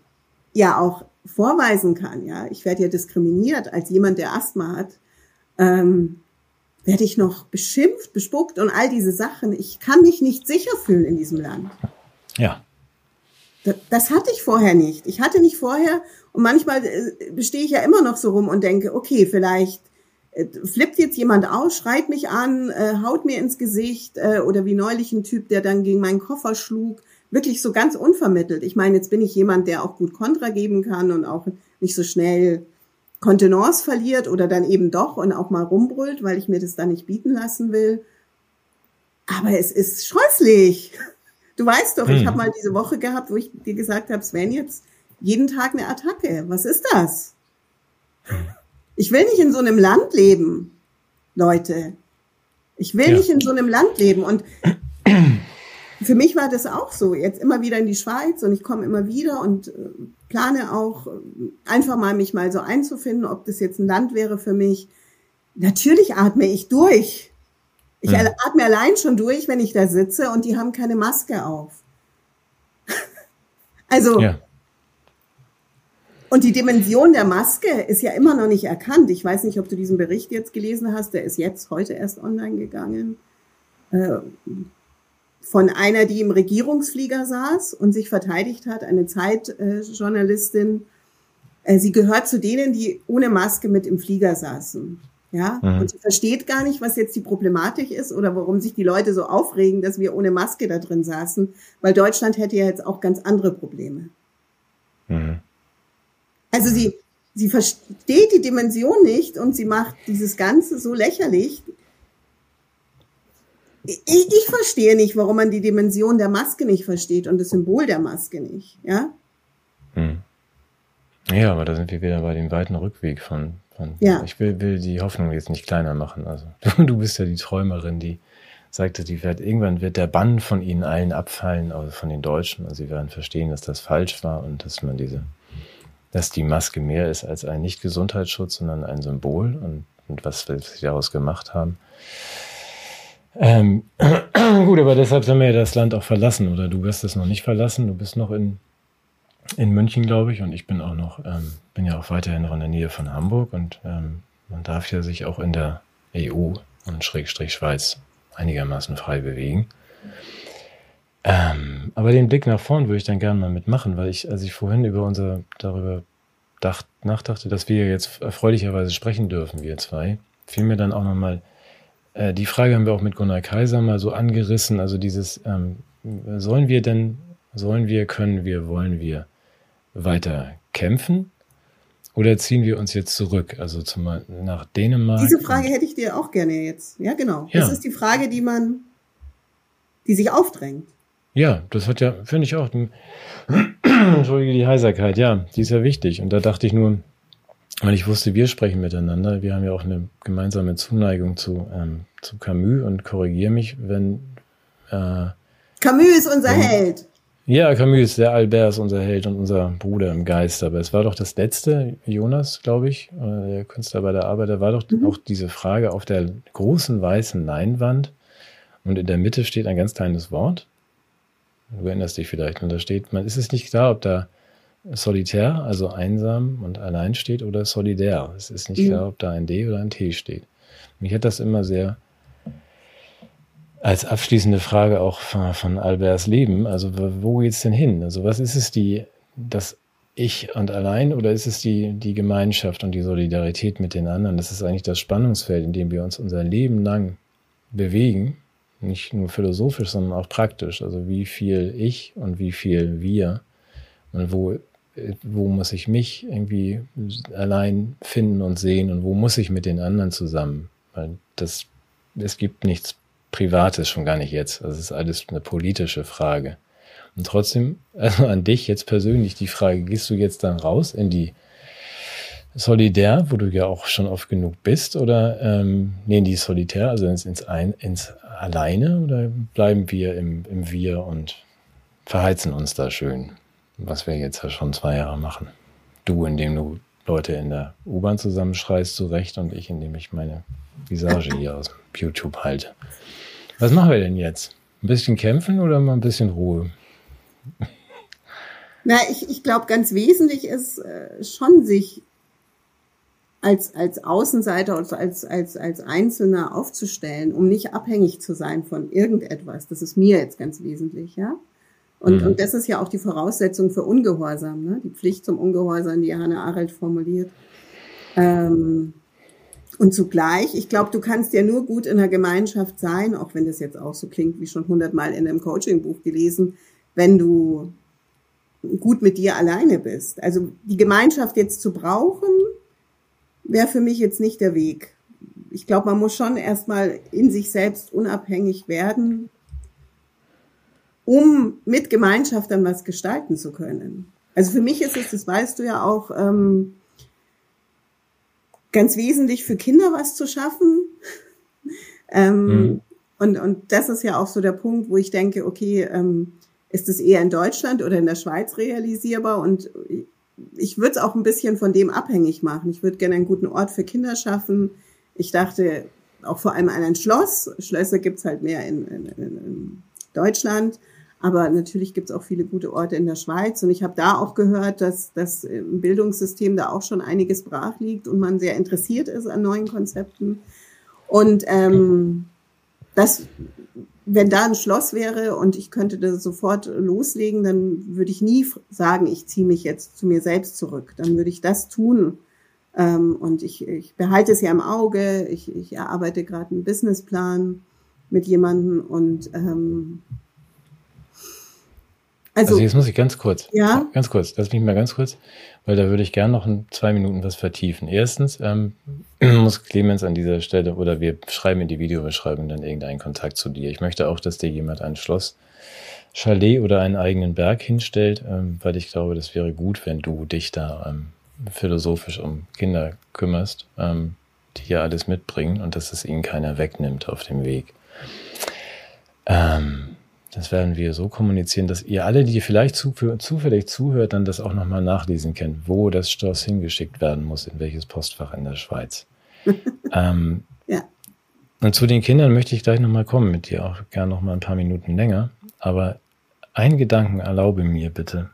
ja auch vorweisen kann, ja, ich werde ja diskriminiert als jemand, der Asthma hat, ähm, werde ich noch beschimpft, bespuckt und all diese Sachen. Ich kann mich nicht sicher fühlen in diesem Land. Ja. Das, hatte ich vorher nicht. Ich hatte nicht vorher und manchmal äh, stehe ich ja immer noch so rum und denke, okay, vielleicht äh, flippt jetzt jemand aus, schreit mich an, äh, haut mir ins Gesicht oder wie neulich ein Typ, der dann gegen meinen Koffer schlug wirklich so ganz unvermittelt. Ich meine, jetzt bin ich jemand, der auch gut Kontra geben kann und auch nicht so schnell Kontenance verliert oder dann eben doch und auch mal rumbrüllt, weil ich mir das dann nicht bieten lassen will. Aber es ist scheußlich. Du weißt doch, hm. ich habe mal diese Woche gehabt, wo ich dir gesagt habe, Sven, jetzt jeden Tag eine Attacke. Was ist das? Ich will nicht in so einem Land leben, Leute. Ich will ja. nicht in so einem Land leben. Und für mich war das auch so. Jetzt immer wieder in die Schweiz und ich komme immer wieder und äh, plane auch äh, einfach mal mich mal so einzufinden, ob das jetzt ein Land wäre für mich. Natürlich atme ich durch. Ich ja. atme allein schon durch, wenn ich da sitze und die haben keine Maske auf. also. Ja. Und die Dimension der Maske ist ja immer noch nicht erkannt. Ich weiß nicht, ob du diesen Bericht jetzt gelesen hast. Der ist jetzt heute erst online gegangen. Äh, von einer, die im Regierungsflieger saß und sich verteidigt hat, eine Zeitjournalistin. Äh, sie gehört zu denen, die ohne Maske mit im Flieger saßen. Ja, mhm. und sie versteht gar nicht, was jetzt die Problematik ist oder warum sich die Leute so aufregen, dass wir ohne Maske da drin saßen, weil Deutschland hätte ja jetzt auch ganz andere Probleme. Mhm. Also sie, sie versteht die Dimension nicht und sie macht dieses Ganze so lächerlich, ich, ich verstehe nicht, warum man die Dimension der Maske nicht versteht und das Symbol der Maske nicht, ja? Hm. Ja, aber da sind wir wieder bei dem weiten Rückweg von, von ja. ich will, will die Hoffnung jetzt nicht kleiner machen. Also du, du bist ja die Träumerin, die sagte, die wird, irgendwann wird der Bann von ihnen allen abfallen, also von den Deutschen. Und sie werden verstehen, dass das falsch war und dass man diese, dass die Maske mehr ist als ein Nicht-Gesundheitsschutz, sondern ein Symbol und, und was wir daraus gemacht haben. Ähm, gut, aber deshalb haben wir ja das Land auch verlassen, oder du wirst es noch nicht verlassen. Du bist noch in, in München, glaube ich, und ich bin auch noch, ähm, bin ja auch weiterhin noch in der Nähe von Hamburg und ähm, man darf ja sich auch in der EU und Schrägstrich Schweiz einigermaßen frei bewegen. Ähm, aber den Blick nach vorn würde ich dann gerne mal mitmachen, weil ich, als ich vorhin über unser, darüber dacht, nachdachte, dass wir jetzt erfreulicherweise sprechen dürfen, wir zwei, fiel mir dann auch nochmal mal äh, die Frage haben wir auch mit Gunnar Kaiser mal so angerissen. Also dieses, ähm, sollen wir denn, sollen wir, können wir, wollen wir weiter kämpfen? Oder ziehen wir uns jetzt zurück, also zum, nach Dänemark? Diese Frage hätte ich dir auch gerne jetzt. Ja, genau. Ja. Das ist die Frage, die man, die sich aufdrängt. Ja, das hat ja, finde ich auch, entschuldige die Heiserkeit, ja, die ist ja wichtig. Und da dachte ich nur, weil ich wusste, wir sprechen miteinander. Wir haben ja auch eine gemeinsame Zuneigung zu, ähm, zu Camus und korrigiere mich, wenn. Äh, Camus ist unser wenn, Held. Ja, Camus, der Albert ist unser Held und unser Bruder im Geist. Aber es war doch das letzte, Jonas, glaube ich, der Künstler bei der Arbeit, da war doch mhm. auch diese Frage auf der großen weißen Leinwand und in der Mitte steht ein ganz kleines Wort. Du erinnerst dich vielleicht. Und da steht, man ist es nicht klar, ob da solitär, also einsam und allein steht, oder solidär. Es ist nicht mhm. klar, ob da ein D oder ein T steht. Mich hat das immer sehr als abschließende Frage auch von, von Alberts Leben. Also wo geht's denn hin? Also was ist es die, das Ich und allein oder ist es die, die Gemeinschaft und die Solidarität mit den anderen? Das ist eigentlich das Spannungsfeld, in dem wir uns unser Leben lang bewegen. Nicht nur philosophisch, sondern auch praktisch. Also wie viel ich und wie viel wir und wo wo muss ich mich irgendwie allein finden und sehen und wo muss ich mit den anderen zusammen? Weil das, es gibt nichts Privates, schon gar nicht jetzt. Das ist alles eine politische Frage. Und trotzdem, also an dich jetzt persönlich die Frage, gehst du jetzt dann raus in die, solidär, wo du ja auch schon oft genug bist, oder ähm, nee, die solitär, also ins, ins, ein, ins Alleine, oder bleiben wir im, im Wir und verheizen uns da schön, was wir jetzt ja schon zwei Jahre machen. Du, indem du Leute in der U-Bahn zusammenschreist, zurecht, und ich, indem ich meine Visage hier aus YouTube halte. Was machen wir denn jetzt? Ein bisschen kämpfen oder mal ein bisschen Ruhe? Na, ich, ich glaube, ganz wesentlich ist äh, schon, sich als, als Außenseiter oder als, als, als Einzelner aufzustellen, um nicht abhängig zu sein von irgendetwas. Das ist mir jetzt ganz wesentlich, ja. Und, mhm. und das ist ja auch die Voraussetzung für Ungehorsam, ne? die Pflicht zum Ungehorsam, die Hannah Arendt formuliert. Ähm, und zugleich, ich glaube, du kannst ja nur gut in der Gemeinschaft sein, auch wenn das jetzt auch so klingt, wie schon hundertmal in einem Coaching-Buch gelesen, wenn du gut mit dir alleine bist. Also die Gemeinschaft jetzt zu brauchen, wäre für mich jetzt nicht der Weg. Ich glaube, man muss schon erstmal in sich selbst unabhängig werden, um mit Gemeinschaft dann was gestalten zu können. Also für mich ist es, das weißt du ja auch, ähm, ganz wesentlich für Kinder was zu schaffen. ähm, mhm. und, und das ist ja auch so der Punkt, wo ich denke, okay, ähm, ist es eher in Deutschland oder in der Schweiz realisierbar? Und ich würde es auch ein bisschen von dem abhängig machen. Ich würde gerne einen guten Ort für Kinder schaffen. Ich dachte auch vor allem an ein Schloss. Schlösser gibt's halt mehr in, in, in Deutschland. Aber natürlich gibt's auch viele gute Orte in der Schweiz. Und ich habe da auch gehört, dass das Bildungssystem da auch schon einiges brach liegt und man sehr interessiert ist an neuen Konzepten. Und ähm, das wenn da ein Schloss wäre und ich könnte das sofort loslegen, dann würde ich nie sagen, ich ziehe mich jetzt zu mir selbst zurück. Dann würde ich das tun. Ähm, und ich, ich behalte es ja im Auge. Ich, ich erarbeite gerade einen Businessplan mit jemandem und ähm, also, also jetzt muss ich ganz kurz, ja? ganz kurz, lass mich mal ganz kurz, weil da würde ich gerne noch in zwei Minuten was vertiefen. Erstens ähm, muss Clemens an dieser Stelle oder wir schreiben in die Videobeschreibung dann irgendeinen Kontakt zu dir. Ich möchte auch, dass dir jemand ein Schloss, Chalet oder einen eigenen Berg hinstellt, ähm, weil ich glaube, das wäre gut, wenn du dich da ähm, philosophisch um Kinder kümmerst, ähm, die ja alles mitbringen und dass es ihnen keiner wegnimmt auf dem Weg. Ähm, das werden wir so kommunizieren, dass ihr alle, die vielleicht zu, zufällig zuhört, dann das auch nochmal nachlesen könnt, wo das Stoß hingeschickt werden muss, in welches Postfach in der Schweiz. ähm, ja. Und zu den Kindern möchte ich gleich nochmal kommen, mit dir auch gern nochmal ein paar Minuten länger. Aber einen Gedanken erlaube mir bitte.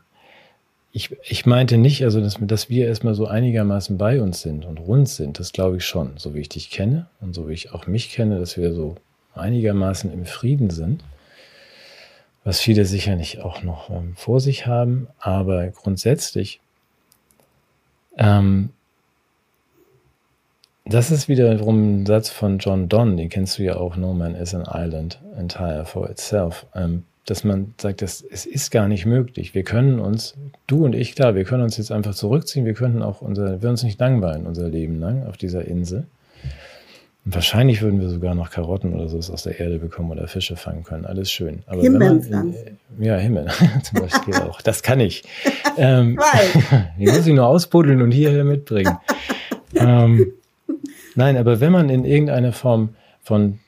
Ich, ich meinte nicht, also dass, dass wir erstmal so einigermaßen bei uns sind und rund sind, das glaube ich schon, so wie ich dich kenne und so wie ich auch mich kenne, dass wir so einigermaßen im Frieden sind was viele sicherlich auch noch ähm, vor sich haben. Aber grundsätzlich, ähm, das ist wiederum ein Satz von John Donne, den kennst du ja auch, No Man is an Island entire for itself. Ähm, dass man sagt, dass es ist gar nicht möglich. Wir können uns, du und ich, klar, wir können uns jetzt einfach zurückziehen, wir könnten auch unser, wir uns nicht langweilen, unser Leben lang auf dieser Insel. Und wahrscheinlich würden wir sogar noch Karotten oder so aus der Erde bekommen oder Fische fangen können. Alles schön. Aber Himbeeren Ja, Himmel zum Beispiel auch. Das kann ich. Ähm, die muss ich nur ausbuddeln und hierher mitbringen. ähm, nein, aber wenn man in irgendeiner Form von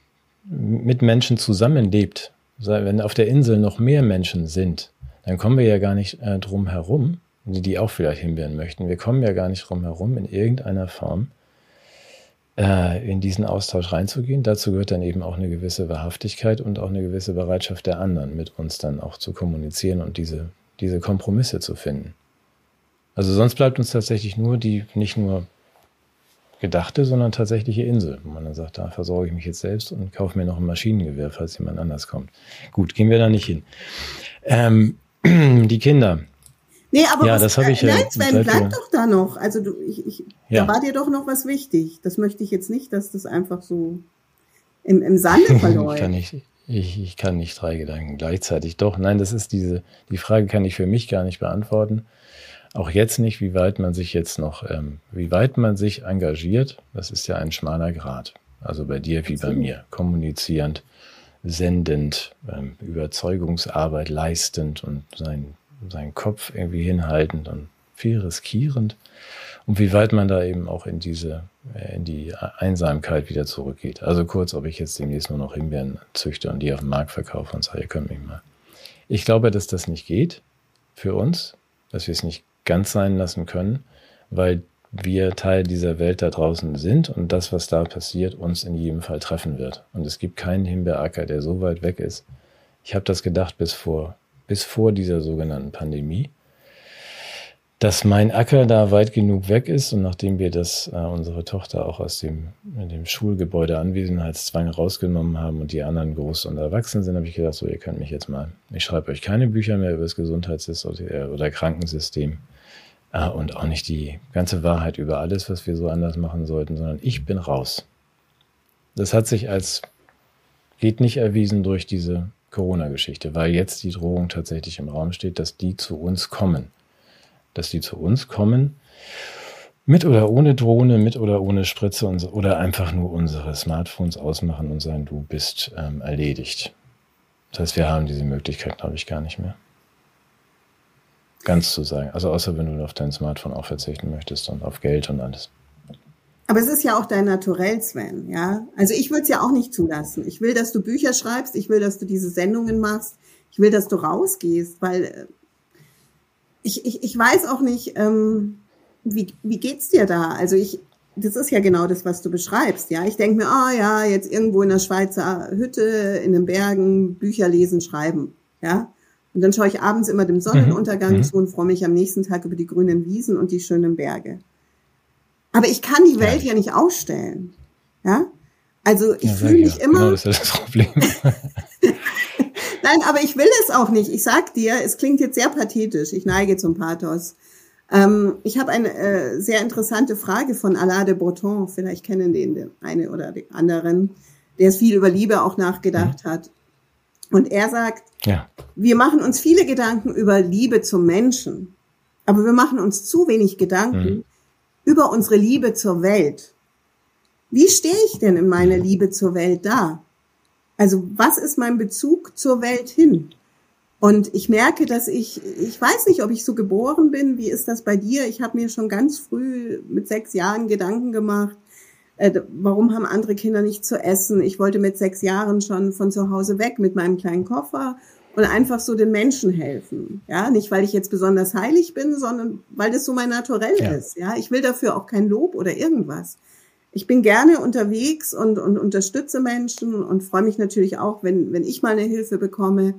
mit Menschen zusammenlebt, wenn auf der Insel noch mehr Menschen sind, dann kommen wir ja gar nicht äh, drum herum, die, die auch vielleicht Himbeeren möchten. Wir kommen ja gar nicht drum herum, in irgendeiner Form in diesen Austausch reinzugehen. Dazu gehört dann eben auch eine gewisse Wahrhaftigkeit und auch eine gewisse Bereitschaft der anderen, mit uns dann auch zu kommunizieren und diese, diese Kompromisse zu finden. Also sonst bleibt uns tatsächlich nur die, nicht nur gedachte, sondern tatsächliche Insel, wo man dann sagt, da versorge ich mich jetzt selbst und kaufe mir noch ein Maschinengewehr, falls jemand anders kommt. Gut, gehen wir da nicht hin. Ähm, die Kinder. Nee, aber ja, was, das habe ich äh, nein, Sven, bleib doch da noch. Also du, ich, ich, ja. da war dir doch noch was wichtig. Das möchte ich jetzt nicht, dass das einfach so im, im Sande verläuft. ich, kann nicht, ich, ich kann nicht drei Gedanken gleichzeitig. Doch, nein, das ist diese, die Frage kann ich für mich gar nicht beantworten. Auch jetzt nicht, wie weit man sich jetzt noch, ähm, wie weit man sich engagiert. Das ist ja ein schmaler Grad. Also bei dir wie bei mir. Kommunizierend, sendend, ähm, Überzeugungsarbeit leistend und sein seinen Kopf irgendwie hinhaltend und viel riskierend und wie weit man da eben auch in diese, äh, in die Einsamkeit wieder zurückgeht. Also kurz, ob ich jetzt demnächst nur noch Himbeeren züchte und die auf dem Markt verkaufe und sage, ihr könnt mich mal. Ich glaube, dass das nicht geht für uns, dass wir es nicht ganz sein lassen können, weil wir Teil dieser Welt da draußen sind und das, was da passiert, uns in jedem Fall treffen wird. Und es gibt keinen Himbeeracker, der so weit weg ist. Ich habe das gedacht bis vor, bis vor dieser sogenannten Pandemie dass mein Acker da weit genug weg ist und nachdem wir das äh, unsere Tochter auch aus dem, dem Schulgebäude Anwesenheitszwang rausgenommen haben und die anderen groß und erwachsen sind, habe ich gedacht, so ihr könnt mich jetzt mal, ich schreibe euch keine Bücher mehr über das Gesundheitssystem oder, oder Krankensystem äh, und auch nicht die ganze Wahrheit über alles, was wir so anders machen sollten, sondern ich bin raus. Das hat sich als geht nicht erwiesen durch diese Corona-Geschichte, weil jetzt die Drohung tatsächlich im Raum steht, dass die zu uns kommen dass die zu uns kommen. Mit oder ohne Drohne, mit oder ohne Spritze und, oder einfach nur unsere Smartphones ausmachen und sagen, du bist ähm, erledigt. Das heißt, wir haben diese Möglichkeit, glaube ich, gar nicht mehr. Ganz zu sagen. Also außer wenn du auf dein Smartphone auch verzichten möchtest und auf Geld und alles. Aber es ist ja auch dein Naturell, Sven, ja. Also ich würde es ja auch nicht zulassen. Ich will, dass du Bücher schreibst, ich will, dass du diese Sendungen machst, ich will, dass du rausgehst, weil äh, ich, ich, ich weiß auch nicht, ähm, wie, wie geht's dir da? Also ich, das ist ja genau das, was du beschreibst, ja. Ich denke mir, ah oh, ja, jetzt irgendwo in der Schweizer Hütte, in den Bergen, Bücher lesen, schreiben, ja. Und dann schaue ich abends immer dem Sonnenuntergang mhm. zu und freue mich am nächsten Tag über die grünen Wiesen und die schönen Berge. Aber ich kann die Welt ja, ja nicht ausstellen, ja. Also ich ja, fühle mich ja. immer. Genau, das ist das Problem. Nein, aber ich will es auch nicht. Ich sag dir, es klingt jetzt sehr pathetisch. Ich neige zum Pathos. Ähm, ich habe eine äh, sehr interessante Frage von Alain de Botton. Vielleicht kennen den, den eine oder den anderen, der es viel über Liebe auch nachgedacht mhm. hat. Und er sagt, ja. wir machen uns viele Gedanken über Liebe zum Menschen, aber wir machen uns zu wenig Gedanken mhm. Über unsere Liebe zur Welt. Wie stehe ich denn in meiner Liebe zur Welt da? Also was ist mein Bezug zur Welt hin? Und ich merke, dass ich, ich weiß nicht, ob ich so geboren bin. Wie ist das bei dir? Ich habe mir schon ganz früh mit sechs Jahren Gedanken gemacht, äh, warum haben andere Kinder nicht zu essen? Ich wollte mit sechs Jahren schon von zu Hause weg mit meinem kleinen Koffer und einfach so den Menschen helfen. Ja, nicht weil ich jetzt besonders heilig bin, sondern weil das so mein Naturell ja. ist. Ja, ich will dafür auch kein Lob oder irgendwas ich bin gerne unterwegs und, und unterstütze Menschen und freue mich natürlich auch, wenn, wenn ich mal eine Hilfe bekomme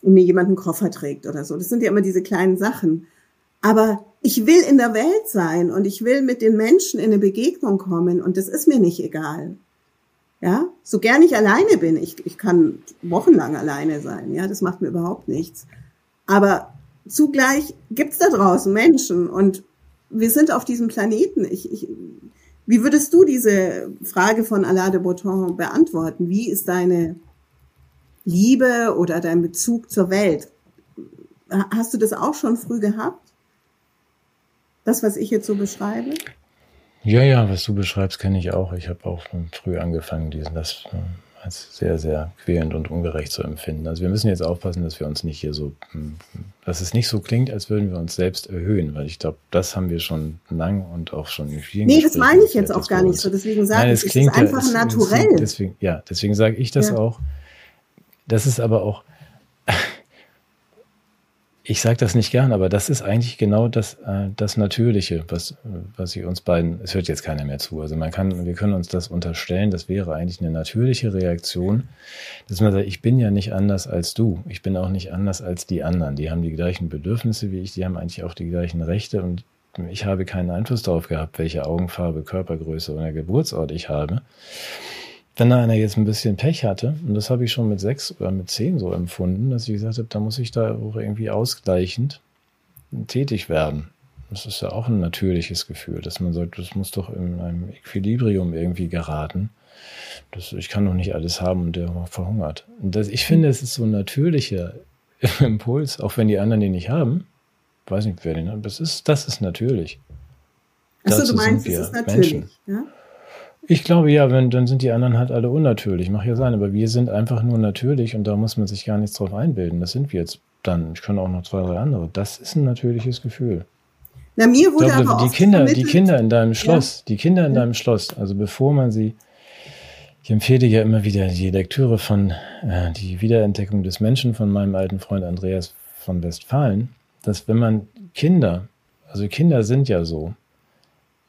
und mir jemand einen Koffer trägt oder so. Das sind ja immer diese kleinen Sachen. Aber ich will in der Welt sein und ich will mit den Menschen in eine Begegnung kommen und das ist mir nicht egal. Ja, so gern ich alleine bin, ich, ich kann wochenlang alleine sein, ja, das macht mir überhaupt nichts. Aber zugleich gibt's da draußen Menschen und wir sind auf diesem Planeten. Ich, ich, wie würdest du diese Frage von Alain de Botton beantworten? Wie ist deine Liebe oder dein Bezug zur Welt? Hast du das auch schon früh gehabt? Das, was ich jetzt so beschreibe? Ja, ja, was du beschreibst, kenne ich auch. Ich habe auch früh angefangen, diesen, das als sehr, sehr quälend und ungerecht zu empfinden. Also wir müssen jetzt aufpassen, dass wir uns nicht hier so, hm, dass es nicht so klingt, als würden wir uns selbst erhöhen, weil ich glaube, das haben wir schon lang und auch schon in vielen Nee, das meine ich jetzt auch gar nicht so. Deswegen sage ich, es ist einfach ja, naturell. deswegen, ja, deswegen sage ich das ja. auch. Das ist aber auch, ich sage das nicht gern, aber das ist eigentlich genau das, äh, das Natürliche, was, was ich uns beiden, es hört jetzt keiner mehr zu. Also man kann, wir können uns das unterstellen, das wäre eigentlich eine natürliche Reaktion, dass man sagt, ich bin ja nicht anders als du. Ich bin auch nicht anders als die anderen. Die haben die gleichen Bedürfnisse wie ich, die haben eigentlich auch die gleichen Rechte und ich habe keinen Einfluss darauf gehabt, welche Augenfarbe, Körpergröße oder Geburtsort ich habe wenn da einer jetzt ein bisschen Pech hatte, und das habe ich schon mit sechs oder mit zehn so empfunden, dass ich gesagt habe, da muss ich da auch irgendwie ausgleichend tätig werden. Das ist ja auch ein natürliches Gefühl, dass man sagt, das muss doch in einem Equilibrium irgendwie geraten. Das, ich kann doch nicht alles haben und der verhungert. Und das, ich finde, es ist so ein natürlicher Impuls, auch wenn die anderen den nicht haben. Weiß nicht, wer den hat. Das ist, das ist natürlich. Achso, du meinst, es ist natürlich. Menschen. Ja? Ich glaube ja, wenn, dann sind die anderen halt alle unnatürlich. Mach ja sein, aber wir sind einfach nur natürlich und da muss man sich gar nichts drauf einbilden. Das sind wir jetzt dann. Ich kann auch noch zwei, drei andere. Das ist ein natürliches Gefühl. Na, mir wurde glaube, aber die Kinder, die Kinder in deinem Schloss, ja. die Kinder in ja. deinem Schloss, also bevor man sie, ich empfehle ja immer wieder die Lektüre von äh, die Wiederentdeckung des Menschen von meinem alten Freund Andreas von Westfalen, dass wenn man Kinder, also Kinder sind ja so,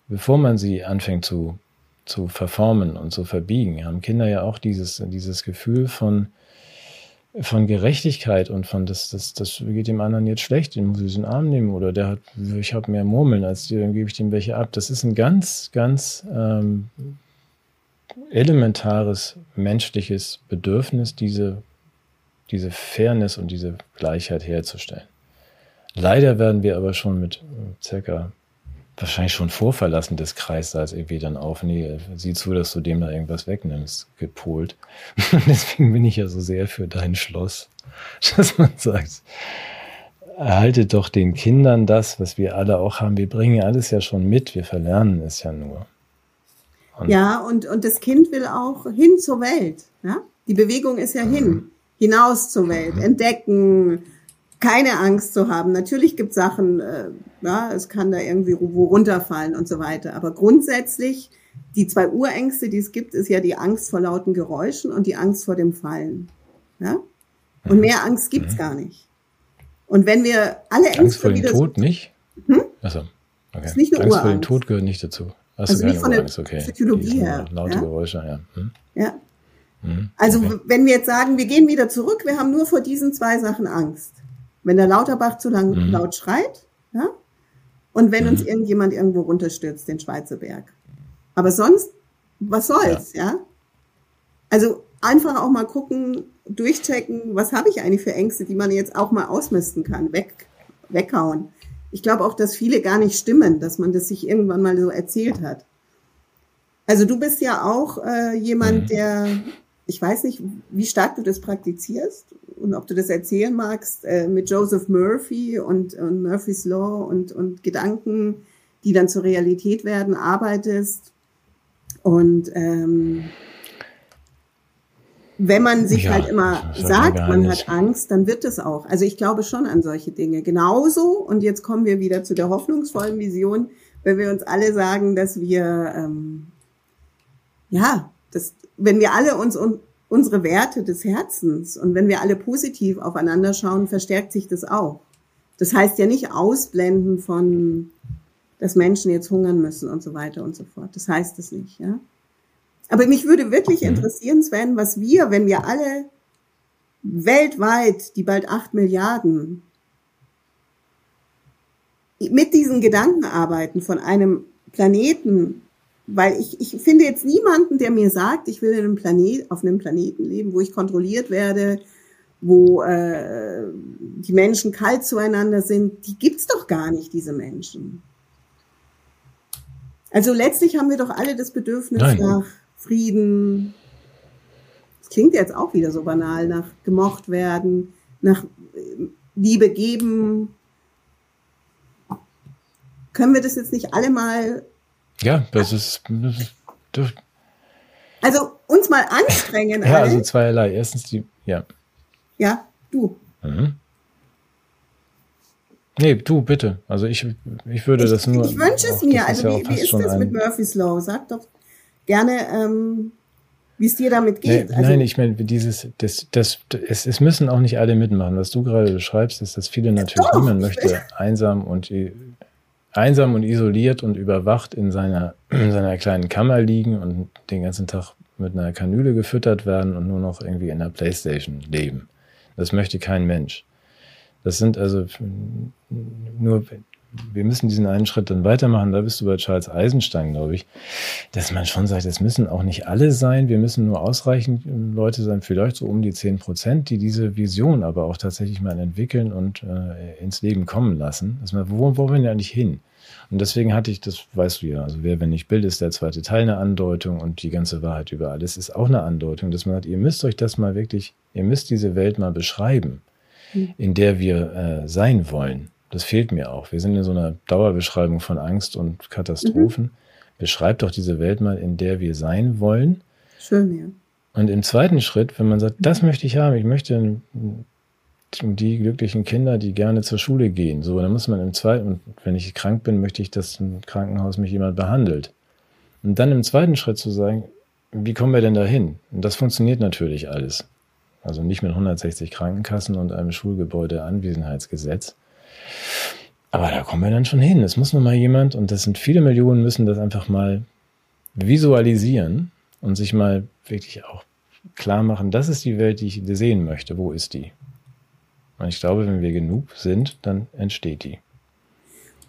bevor man sie anfängt zu, zu verformen und zu verbiegen, haben Kinder ja auch dieses, dieses Gefühl von, von Gerechtigkeit und von das, das, das geht dem anderen jetzt schlecht, den muss ich in den Arm nehmen oder der hat, ich habe mehr Murmeln als dir, dann gebe ich dem welche ab. Das ist ein ganz, ganz ähm, elementares menschliches Bedürfnis, diese, diese Fairness und diese Gleichheit herzustellen. Leider werden wir aber schon mit circa wahrscheinlich schon vor Verlassen des Kreissaals irgendwie dann auf, nee, sieh zu, dass du dem da irgendwas wegnimmst, gepolt. Deswegen bin ich ja so sehr für dein Schloss, dass man sagt, erhalte doch den Kindern das, was wir alle auch haben. Wir bringen alles ja schon mit, wir verlernen es ja nur. Und ja, und, und das Kind will auch hin zur Welt. Ja? Die Bewegung ist ja hin, mhm. hinaus zur Welt, mhm. entdecken, keine Angst zu haben. Natürlich gibt Sachen, äh, ja, es kann da irgendwie wo runterfallen und so weiter. Aber grundsätzlich, die zwei Urängste, die es gibt, ist ja die Angst vor lauten Geräuschen und die Angst vor dem Fallen. Ja? Und mehr Angst gibt's mhm. gar nicht. Und wenn wir alle Ängste Angst vor dem Tod nicht? Hm? Achso, okay. Ist nicht eine Angst Urangst. vor dem Tod gehört nicht dazu. Hast also nicht von der Urangst, okay. Psychologie her. Laute ja? Geräusche, ja. Hm? Ja. Hm, also okay. wenn wir jetzt sagen, wir gehen wieder zurück, wir haben nur vor diesen zwei Sachen Angst. Wenn der Lauterbach zu lang, mhm. laut schreit, ja, und wenn mhm. uns irgendjemand irgendwo runterstürzt, den Schweizer Berg. Aber sonst, was soll's, ja? ja? Also einfach auch mal gucken, durchchecken, was habe ich eigentlich für Ängste, die man jetzt auch mal ausmisten kann, weg, weghauen. Ich glaube auch, dass viele gar nicht stimmen, dass man das sich irgendwann mal so erzählt hat. Also du bist ja auch äh, jemand, mhm. der ich weiß nicht, wie stark du das praktizierst und ob du das erzählen magst äh, mit Joseph Murphy und, und Murphy's Law und, und Gedanken, die dann zur Realität werden, arbeitest. Und ähm, wenn man sich ja, halt immer sagt, man hat Angst, dann wird es auch. Also ich glaube schon an solche Dinge. Genauso, und jetzt kommen wir wieder zu der hoffnungsvollen Vision, wenn wir uns alle sagen, dass wir ähm, ja, das, wenn wir alle uns un, unsere Werte des Herzens und wenn wir alle positiv aufeinander schauen, verstärkt sich das auch. Das heißt ja nicht ausblenden von, dass Menschen jetzt hungern müssen und so weiter und so fort. Das heißt es nicht, ja. Aber mich würde wirklich mhm. interessieren, Sven, was wir, wenn wir alle weltweit, die bald acht Milliarden, mit diesen Gedanken arbeiten von einem Planeten, weil ich, ich finde jetzt niemanden, der mir sagt, ich will in einem Planet, auf einem Planeten leben, wo ich kontrolliert werde, wo äh, die Menschen kalt zueinander sind. Die gibt's doch gar nicht, diese Menschen. Also letztlich haben wir doch alle das Bedürfnis Nein. nach Frieden. Das klingt jetzt auch wieder so banal, nach gemocht werden, nach äh, Liebe geben. Können wir das jetzt nicht alle mal ja, das ist. Das, also uns mal anstrengen. ja, also zweierlei. Erstens die, ja. Ja, du. Mhm. Nee, du, bitte. Also ich, ich würde ich, das nur. Ich wünsche es mir. Also ja wie, wie ist das mit Murphy's Law? Sag doch gerne, ähm, wie es dir damit geht. Nee, also, nein, ich meine, dieses, das, das, es, es müssen auch nicht alle mitmachen. Was du gerade beschreibst, ist, dass viele natürlich doch, niemand möchte einsam und einsam und isoliert und überwacht in seiner, in seiner kleinen Kammer liegen und den ganzen Tag mit einer Kanüle gefüttert werden und nur noch irgendwie in der Playstation leben. Das möchte kein Mensch. Das sind also nur, wir müssen diesen einen Schritt dann weitermachen. Da bist du bei Charles Eisenstein, glaube ich, dass man schon sagt, es müssen auch nicht alle sein. Wir müssen nur ausreichend Leute sein, vielleicht so um die zehn Prozent, die diese Vision aber auch tatsächlich mal entwickeln und äh, ins Leben kommen lassen. Dass man, wo, wo wollen wir eigentlich hin? Und deswegen hatte ich, das weißt du ja, also wer, wenn nicht Bild, ist der zweite Teil eine Andeutung und die ganze Wahrheit über alles ist auch eine Andeutung, dass man sagt, ihr müsst euch das mal wirklich, ihr müsst diese Welt mal beschreiben, hm. in der wir äh, sein wollen. Das fehlt mir auch. Wir sind in so einer Dauerbeschreibung von Angst und Katastrophen. Mhm. Beschreibt doch diese Welt mal, in der wir sein wollen. Schön, ja. Und im zweiten Schritt, wenn man sagt, das möchte ich haben, ich möchte die glücklichen Kinder, die gerne zur Schule gehen. So, dann muss man im zweiten, und wenn ich krank bin, möchte ich, dass im Krankenhaus mich jemand behandelt. Und dann im zweiten Schritt zu sagen, wie kommen wir denn dahin? Und das funktioniert natürlich alles. Also nicht mit 160 Krankenkassen und einem Schulgebäude-Anwesenheitsgesetz. Aber da kommen wir dann schon hin. Es muss nur mal jemand, und das sind viele Millionen, müssen das einfach mal visualisieren und sich mal wirklich auch klar machen, das ist die Welt, die ich sehen möchte. Wo ist die? Und ich glaube, wenn wir genug sind, dann entsteht die.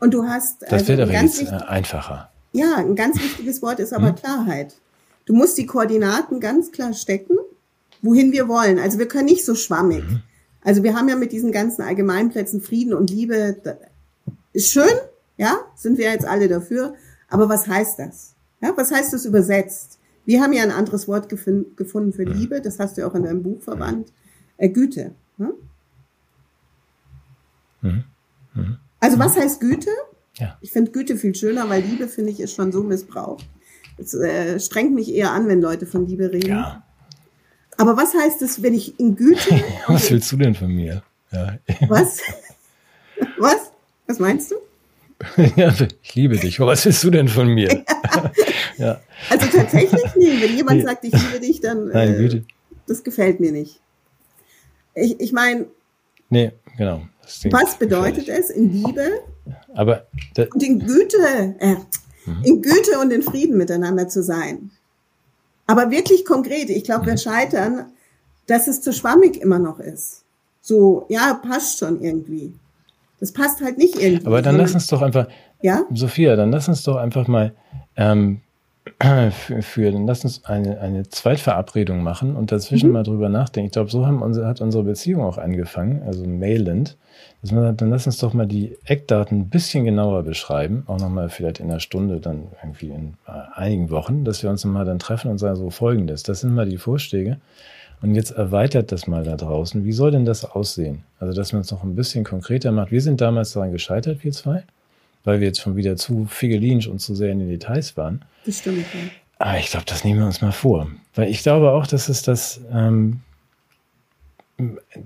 Und du hast. Das also wird aber jetzt wichtig, einfacher. Ja, ein ganz wichtiges Wort ist aber hm? Klarheit. Du musst die Koordinaten ganz klar stecken, wohin wir wollen. Also wir können nicht so schwammig. Mhm. Also wir haben ja mit diesen ganzen Allgemeinplätzen Frieden und Liebe, ist schön, ja, sind wir jetzt alle dafür. Aber was heißt das? Ja, was heißt das übersetzt? Wir haben ja ein anderes Wort gefunden für. Liebe, das hast du auch in deinem Buch verwandt, äh, Güte. Ne? Mhm. Mhm. Also was heißt Güte? Ja. Ich finde Güte viel schöner, weil Liebe, finde ich, ist schon so missbraucht. Es äh, strengt mich eher an, wenn Leute von Liebe reden. Ja. Aber was heißt es, wenn ich in Güte. was willst du denn von mir? Ja. Was? Was? Was meinst du? ja, ich liebe dich. Was willst du denn von mir? ja. Also tatsächlich nie. Wenn jemand sagt, ich liebe dich, dann. Nein, äh, Güte. Das gefällt mir nicht. Ich, ich meine. Nee, genau. Was bedeutet es in Liebe? Aber und in Güte, äh, mhm. in Güte und in Frieden miteinander zu sein. Aber wirklich konkret, ich glaube, wir mhm. scheitern, dass es zu schwammig immer noch ist. So, ja, passt schon irgendwie. Das passt halt nicht irgendwie. Aber dann lass uns doch einfach, ja? Sophia, dann lass uns doch einfach mal ähm, für, für, dann lass uns eine, eine Zweitverabredung machen und dazwischen mhm. mal drüber nachdenken. Ich glaube, so haben unsere, hat unsere Beziehung auch angefangen, also mailend. Man, dann lass uns doch mal die Eckdaten ein bisschen genauer beschreiben, auch nochmal vielleicht in einer Stunde, dann irgendwie in äh, einigen Wochen, dass wir uns nochmal dann treffen und sagen so folgendes. Das sind mal die Vorschläge. Und jetzt erweitert das mal da draußen. Wie soll denn das aussehen? Also, dass man es noch ein bisschen konkreter macht. Wir sind damals daran gescheitert, wir zwei, weil wir jetzt schon wieder zu figelinsch und zu sehr in den Details waren. Das stimmt, ja. Aber ich glaube, das nehmen wir uns mal vor. Weil ich glaube auch, dass es das, ähm,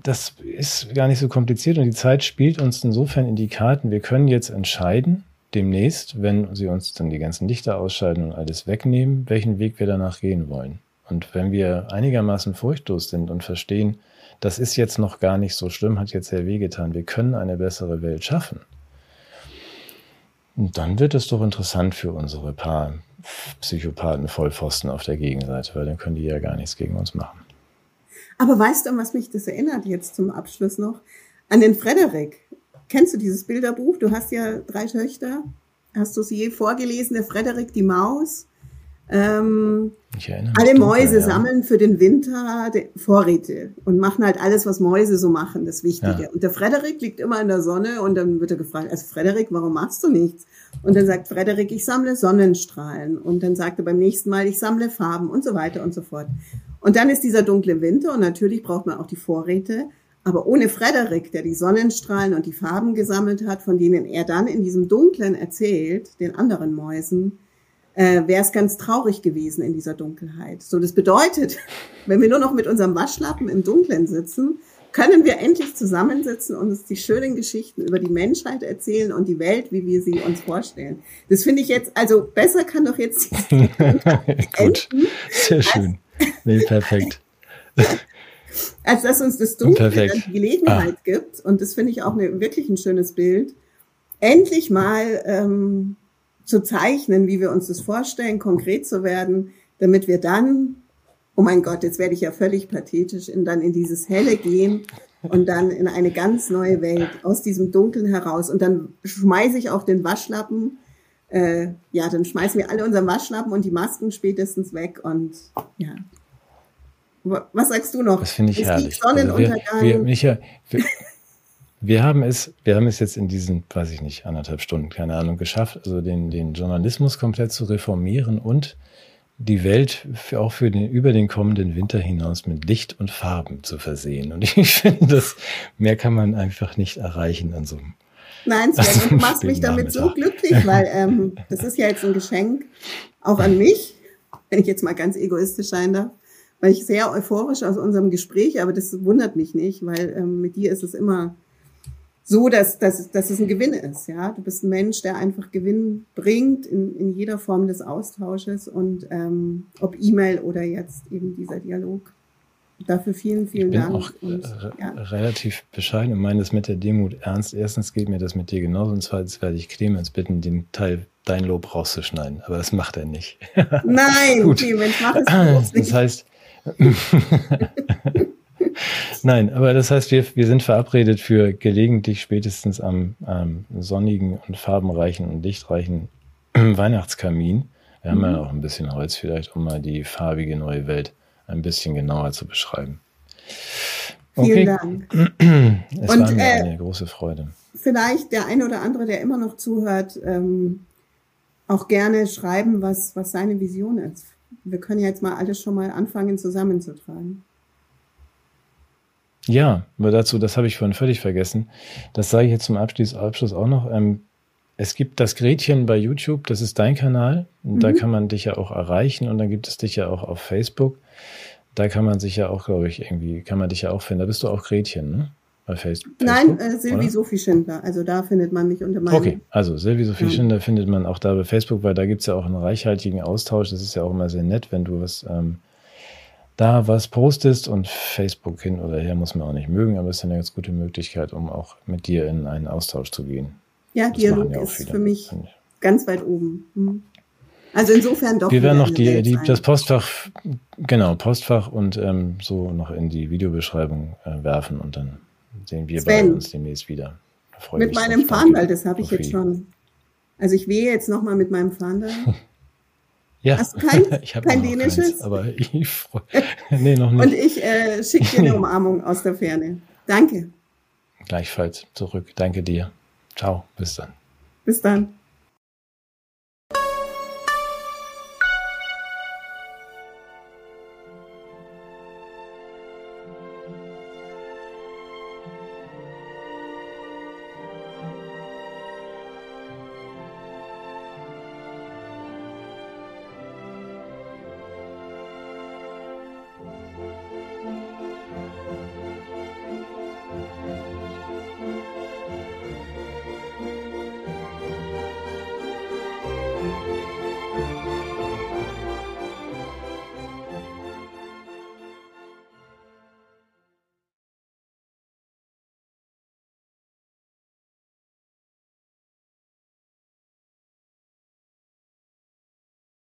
das ist gar nicht so kompliziert und die Zeit spielt uns insofern in die Karten. Wir können jetzt entscheiden, demnächst, wenn sie uns dann die ganzen Lichter ausschalten und alles wegnehmen, welchen Weg wir danach gehen wollen. Und wenn wir einigermaßen furchtlos sind und verstehen, das ist jetzt noch gar nicht so schlimm, hat jetzt sehr wehgetan, wir können eine bessere Welt schaffen, dann wird es doch interessant für unsere paar Psychopathen, Vollpfosten auf der Gegenseite, weil dann können die ja gar nichts gegen uns machen. Aber weißt du, was mich das erinnert jetzt zum Abschluss noch? An den Frederik. Kennst du dieses Bilderbuch? Du hast ja drei Töchter. Hast du sie je vorgelesen? Der Frederik, die Maus. Ähm, alle Mäuse ja. sammeln für den Winter Vorräte und machen halt alles, was Mäuse so machen, das Wichtige. Ja. Und der Frederik liegt immer in der Sonne und dann wird er gefragt, also Frederik, warum machst du nichts? Und dann sagt Frederik, ich sammle Sonnenstrahlen. Und dann sagt er beim nächsten Mal, ich sammle Farben und so weiter und so fort. Und dann ist dieser dunkle Winter und natürlich braucht man auch die Vorräte. Aber ohne Frederik, der die Sonnenstrahlen und die Farben gesammelt hat, von denen er dann in diesem Dunklen erzählt, den anderen Mäusen, äh, wäre es ganz traurig gewesen in dieser Dunkelheit. So, das bedeutet, wenn wir nur noch mit unserem Waschlappen im Dunkeln sitzen, können wir endlich zusammensitzen und uns die schönen Geschichten über die Menschheit erzählen und die Welt, wie wir sie uns vorstellen. Das finde ich jetzt, also besser kann doch jetzt Gut, sehr schön. Nee, perfekt. als dass uns das Dunkel die Gelegenheit ah. gibt, und das finde ich auch eine, wirklich ein schönes Bild, endlich mal ähm, zu zeichnen, wie wir uns das vorstellen, konkret zu werden, damit wir dann, oh mein Gott, jetzt werde ich ja völlig pathetisch, in, dann in dieses Helle gehen und dann in eine ganz neue Welt aus diesem Dunkeln heraus. Und dann schmeiße ich auch den Waschlappen, äh, ja, dann schmeißen wir alle unseren Waschlappen und die Masken spätestens weg und ja. Was sagst du noch? Das finde ich es herrlich. Sonnenuntergang. Also wir, wir, wir, wir haben es, wir haben es jetzt in diesen, weiß ich nicht, anderthalb Stunden, keine Ahnung, geschafft, also den, den Journalismus komplett zu reformieren und die Welt für, auch für den, über den kommenden Winter hinaus mit Licht und Farben zu versehen. Und ich finde, das mehr kann man einfach nicht erreichen an so einem Nein, Sven, du machst mich damit so glücklich, weil ähm, das ist ja jetzt ein Geschenk auch an mich, wenn ich jetzt mal ganz egoistisch sein darf, weil ich sehr euphorisch aus unserem Gespräch, aber das wundert mich nicht, weil ähm, mit dir ist es immer so, dass, dass, dass es ein Gewinn ist. Ja, du bist ein Mensch, der einfach Gewinn bringt in, in jeder Form des Austausches und ähm, ob E-Mail oder jetzt eben dieser Dialog. Dafür vielen, vielen ich bin Dank. auch und, ja. relativ bescheiden und meine das mit der Demut ernst. Erstens geht mir das mit dir genauso und zweitens werde ich Clemens bitten, den Teil dein Lob rauszuschneiden. Aber das macht er nicht. Nein, Clemens, mach es nicht. Das heißt, Nein, aber das heißt, wir, wir sind verabredet für gelegentlich spätestens am ähm, sonnigen und farbenreichen und lichtreichen Weihnachtskamin. Wir mhm. haben ja auch ein bisschen Holz vielleicht, um mal die farbige neue Welt ein bisschen genauer zu beschreiben. Okay. Vielen Dank. Es und, war mir äh, eine große Freude. Vielleicht der eine oder andere, der immer noch zuhört, ähm, auch gerne schreiben, was, was seine Vision ist. Wir können jetzt mal alles schon mal anfangen zusammenzutragen. Ja, aber dazu, das habe ich vorhin völlig vergessen. Das sage ich jetzt zum Abschluss, Abschluss auch noch. Ähm, es gibt das Gretchen bei YouTube, das ist dein Kanal. Mhm. Da kann man dich ja auch erreichen und dann gibt es dich ja auch auf Facebook. Da kann man sich ja auch, glaube ich, irgendwie, kann man dich ja auch finden. Da bist du auch Gretchen, ne? Bei Facebook. Nein, äh, Silvi Sophie Schindler. Also da findet man mich unter meinem. Okay, also Silvi Sophie ja. Schindler findet man auch da bei Facebook, weil da gibt es ja auch einen reichhaltigen Austausch. Das ist ja auch immer sehr nett, wenn du was ähm, da was postest und Facebook hin oder her muss man auch nicht mögen, aber es ist eine ganz gute Möglichkeit, um auch mit dir in einen Austausch zu gehen. Ja, das Dialog ja ist viele. für mich ganz weit oben. Hm. Also insofern doch. Wir werden noch die, die, das Postfach, genau, Postfach und ähm, so noch in die Videobeschreibung äh, werfen und dann sehen wir Sven, bei uns demnächst wieder. Mit meinem Fahndal, das habe ich jetzt schon. Also ich wehe jetzt nochmal mit meinem Fahndal. Ja, Hast du kein, ich kein Dänisches? Keins, aber ich freue Nee, noch nicht. Und ich äh, schicke dir eine Umarmung aus der Ferne. Danke. Gleichfalls zurück. Danke dir. Ciao, bis dann. Bis dann.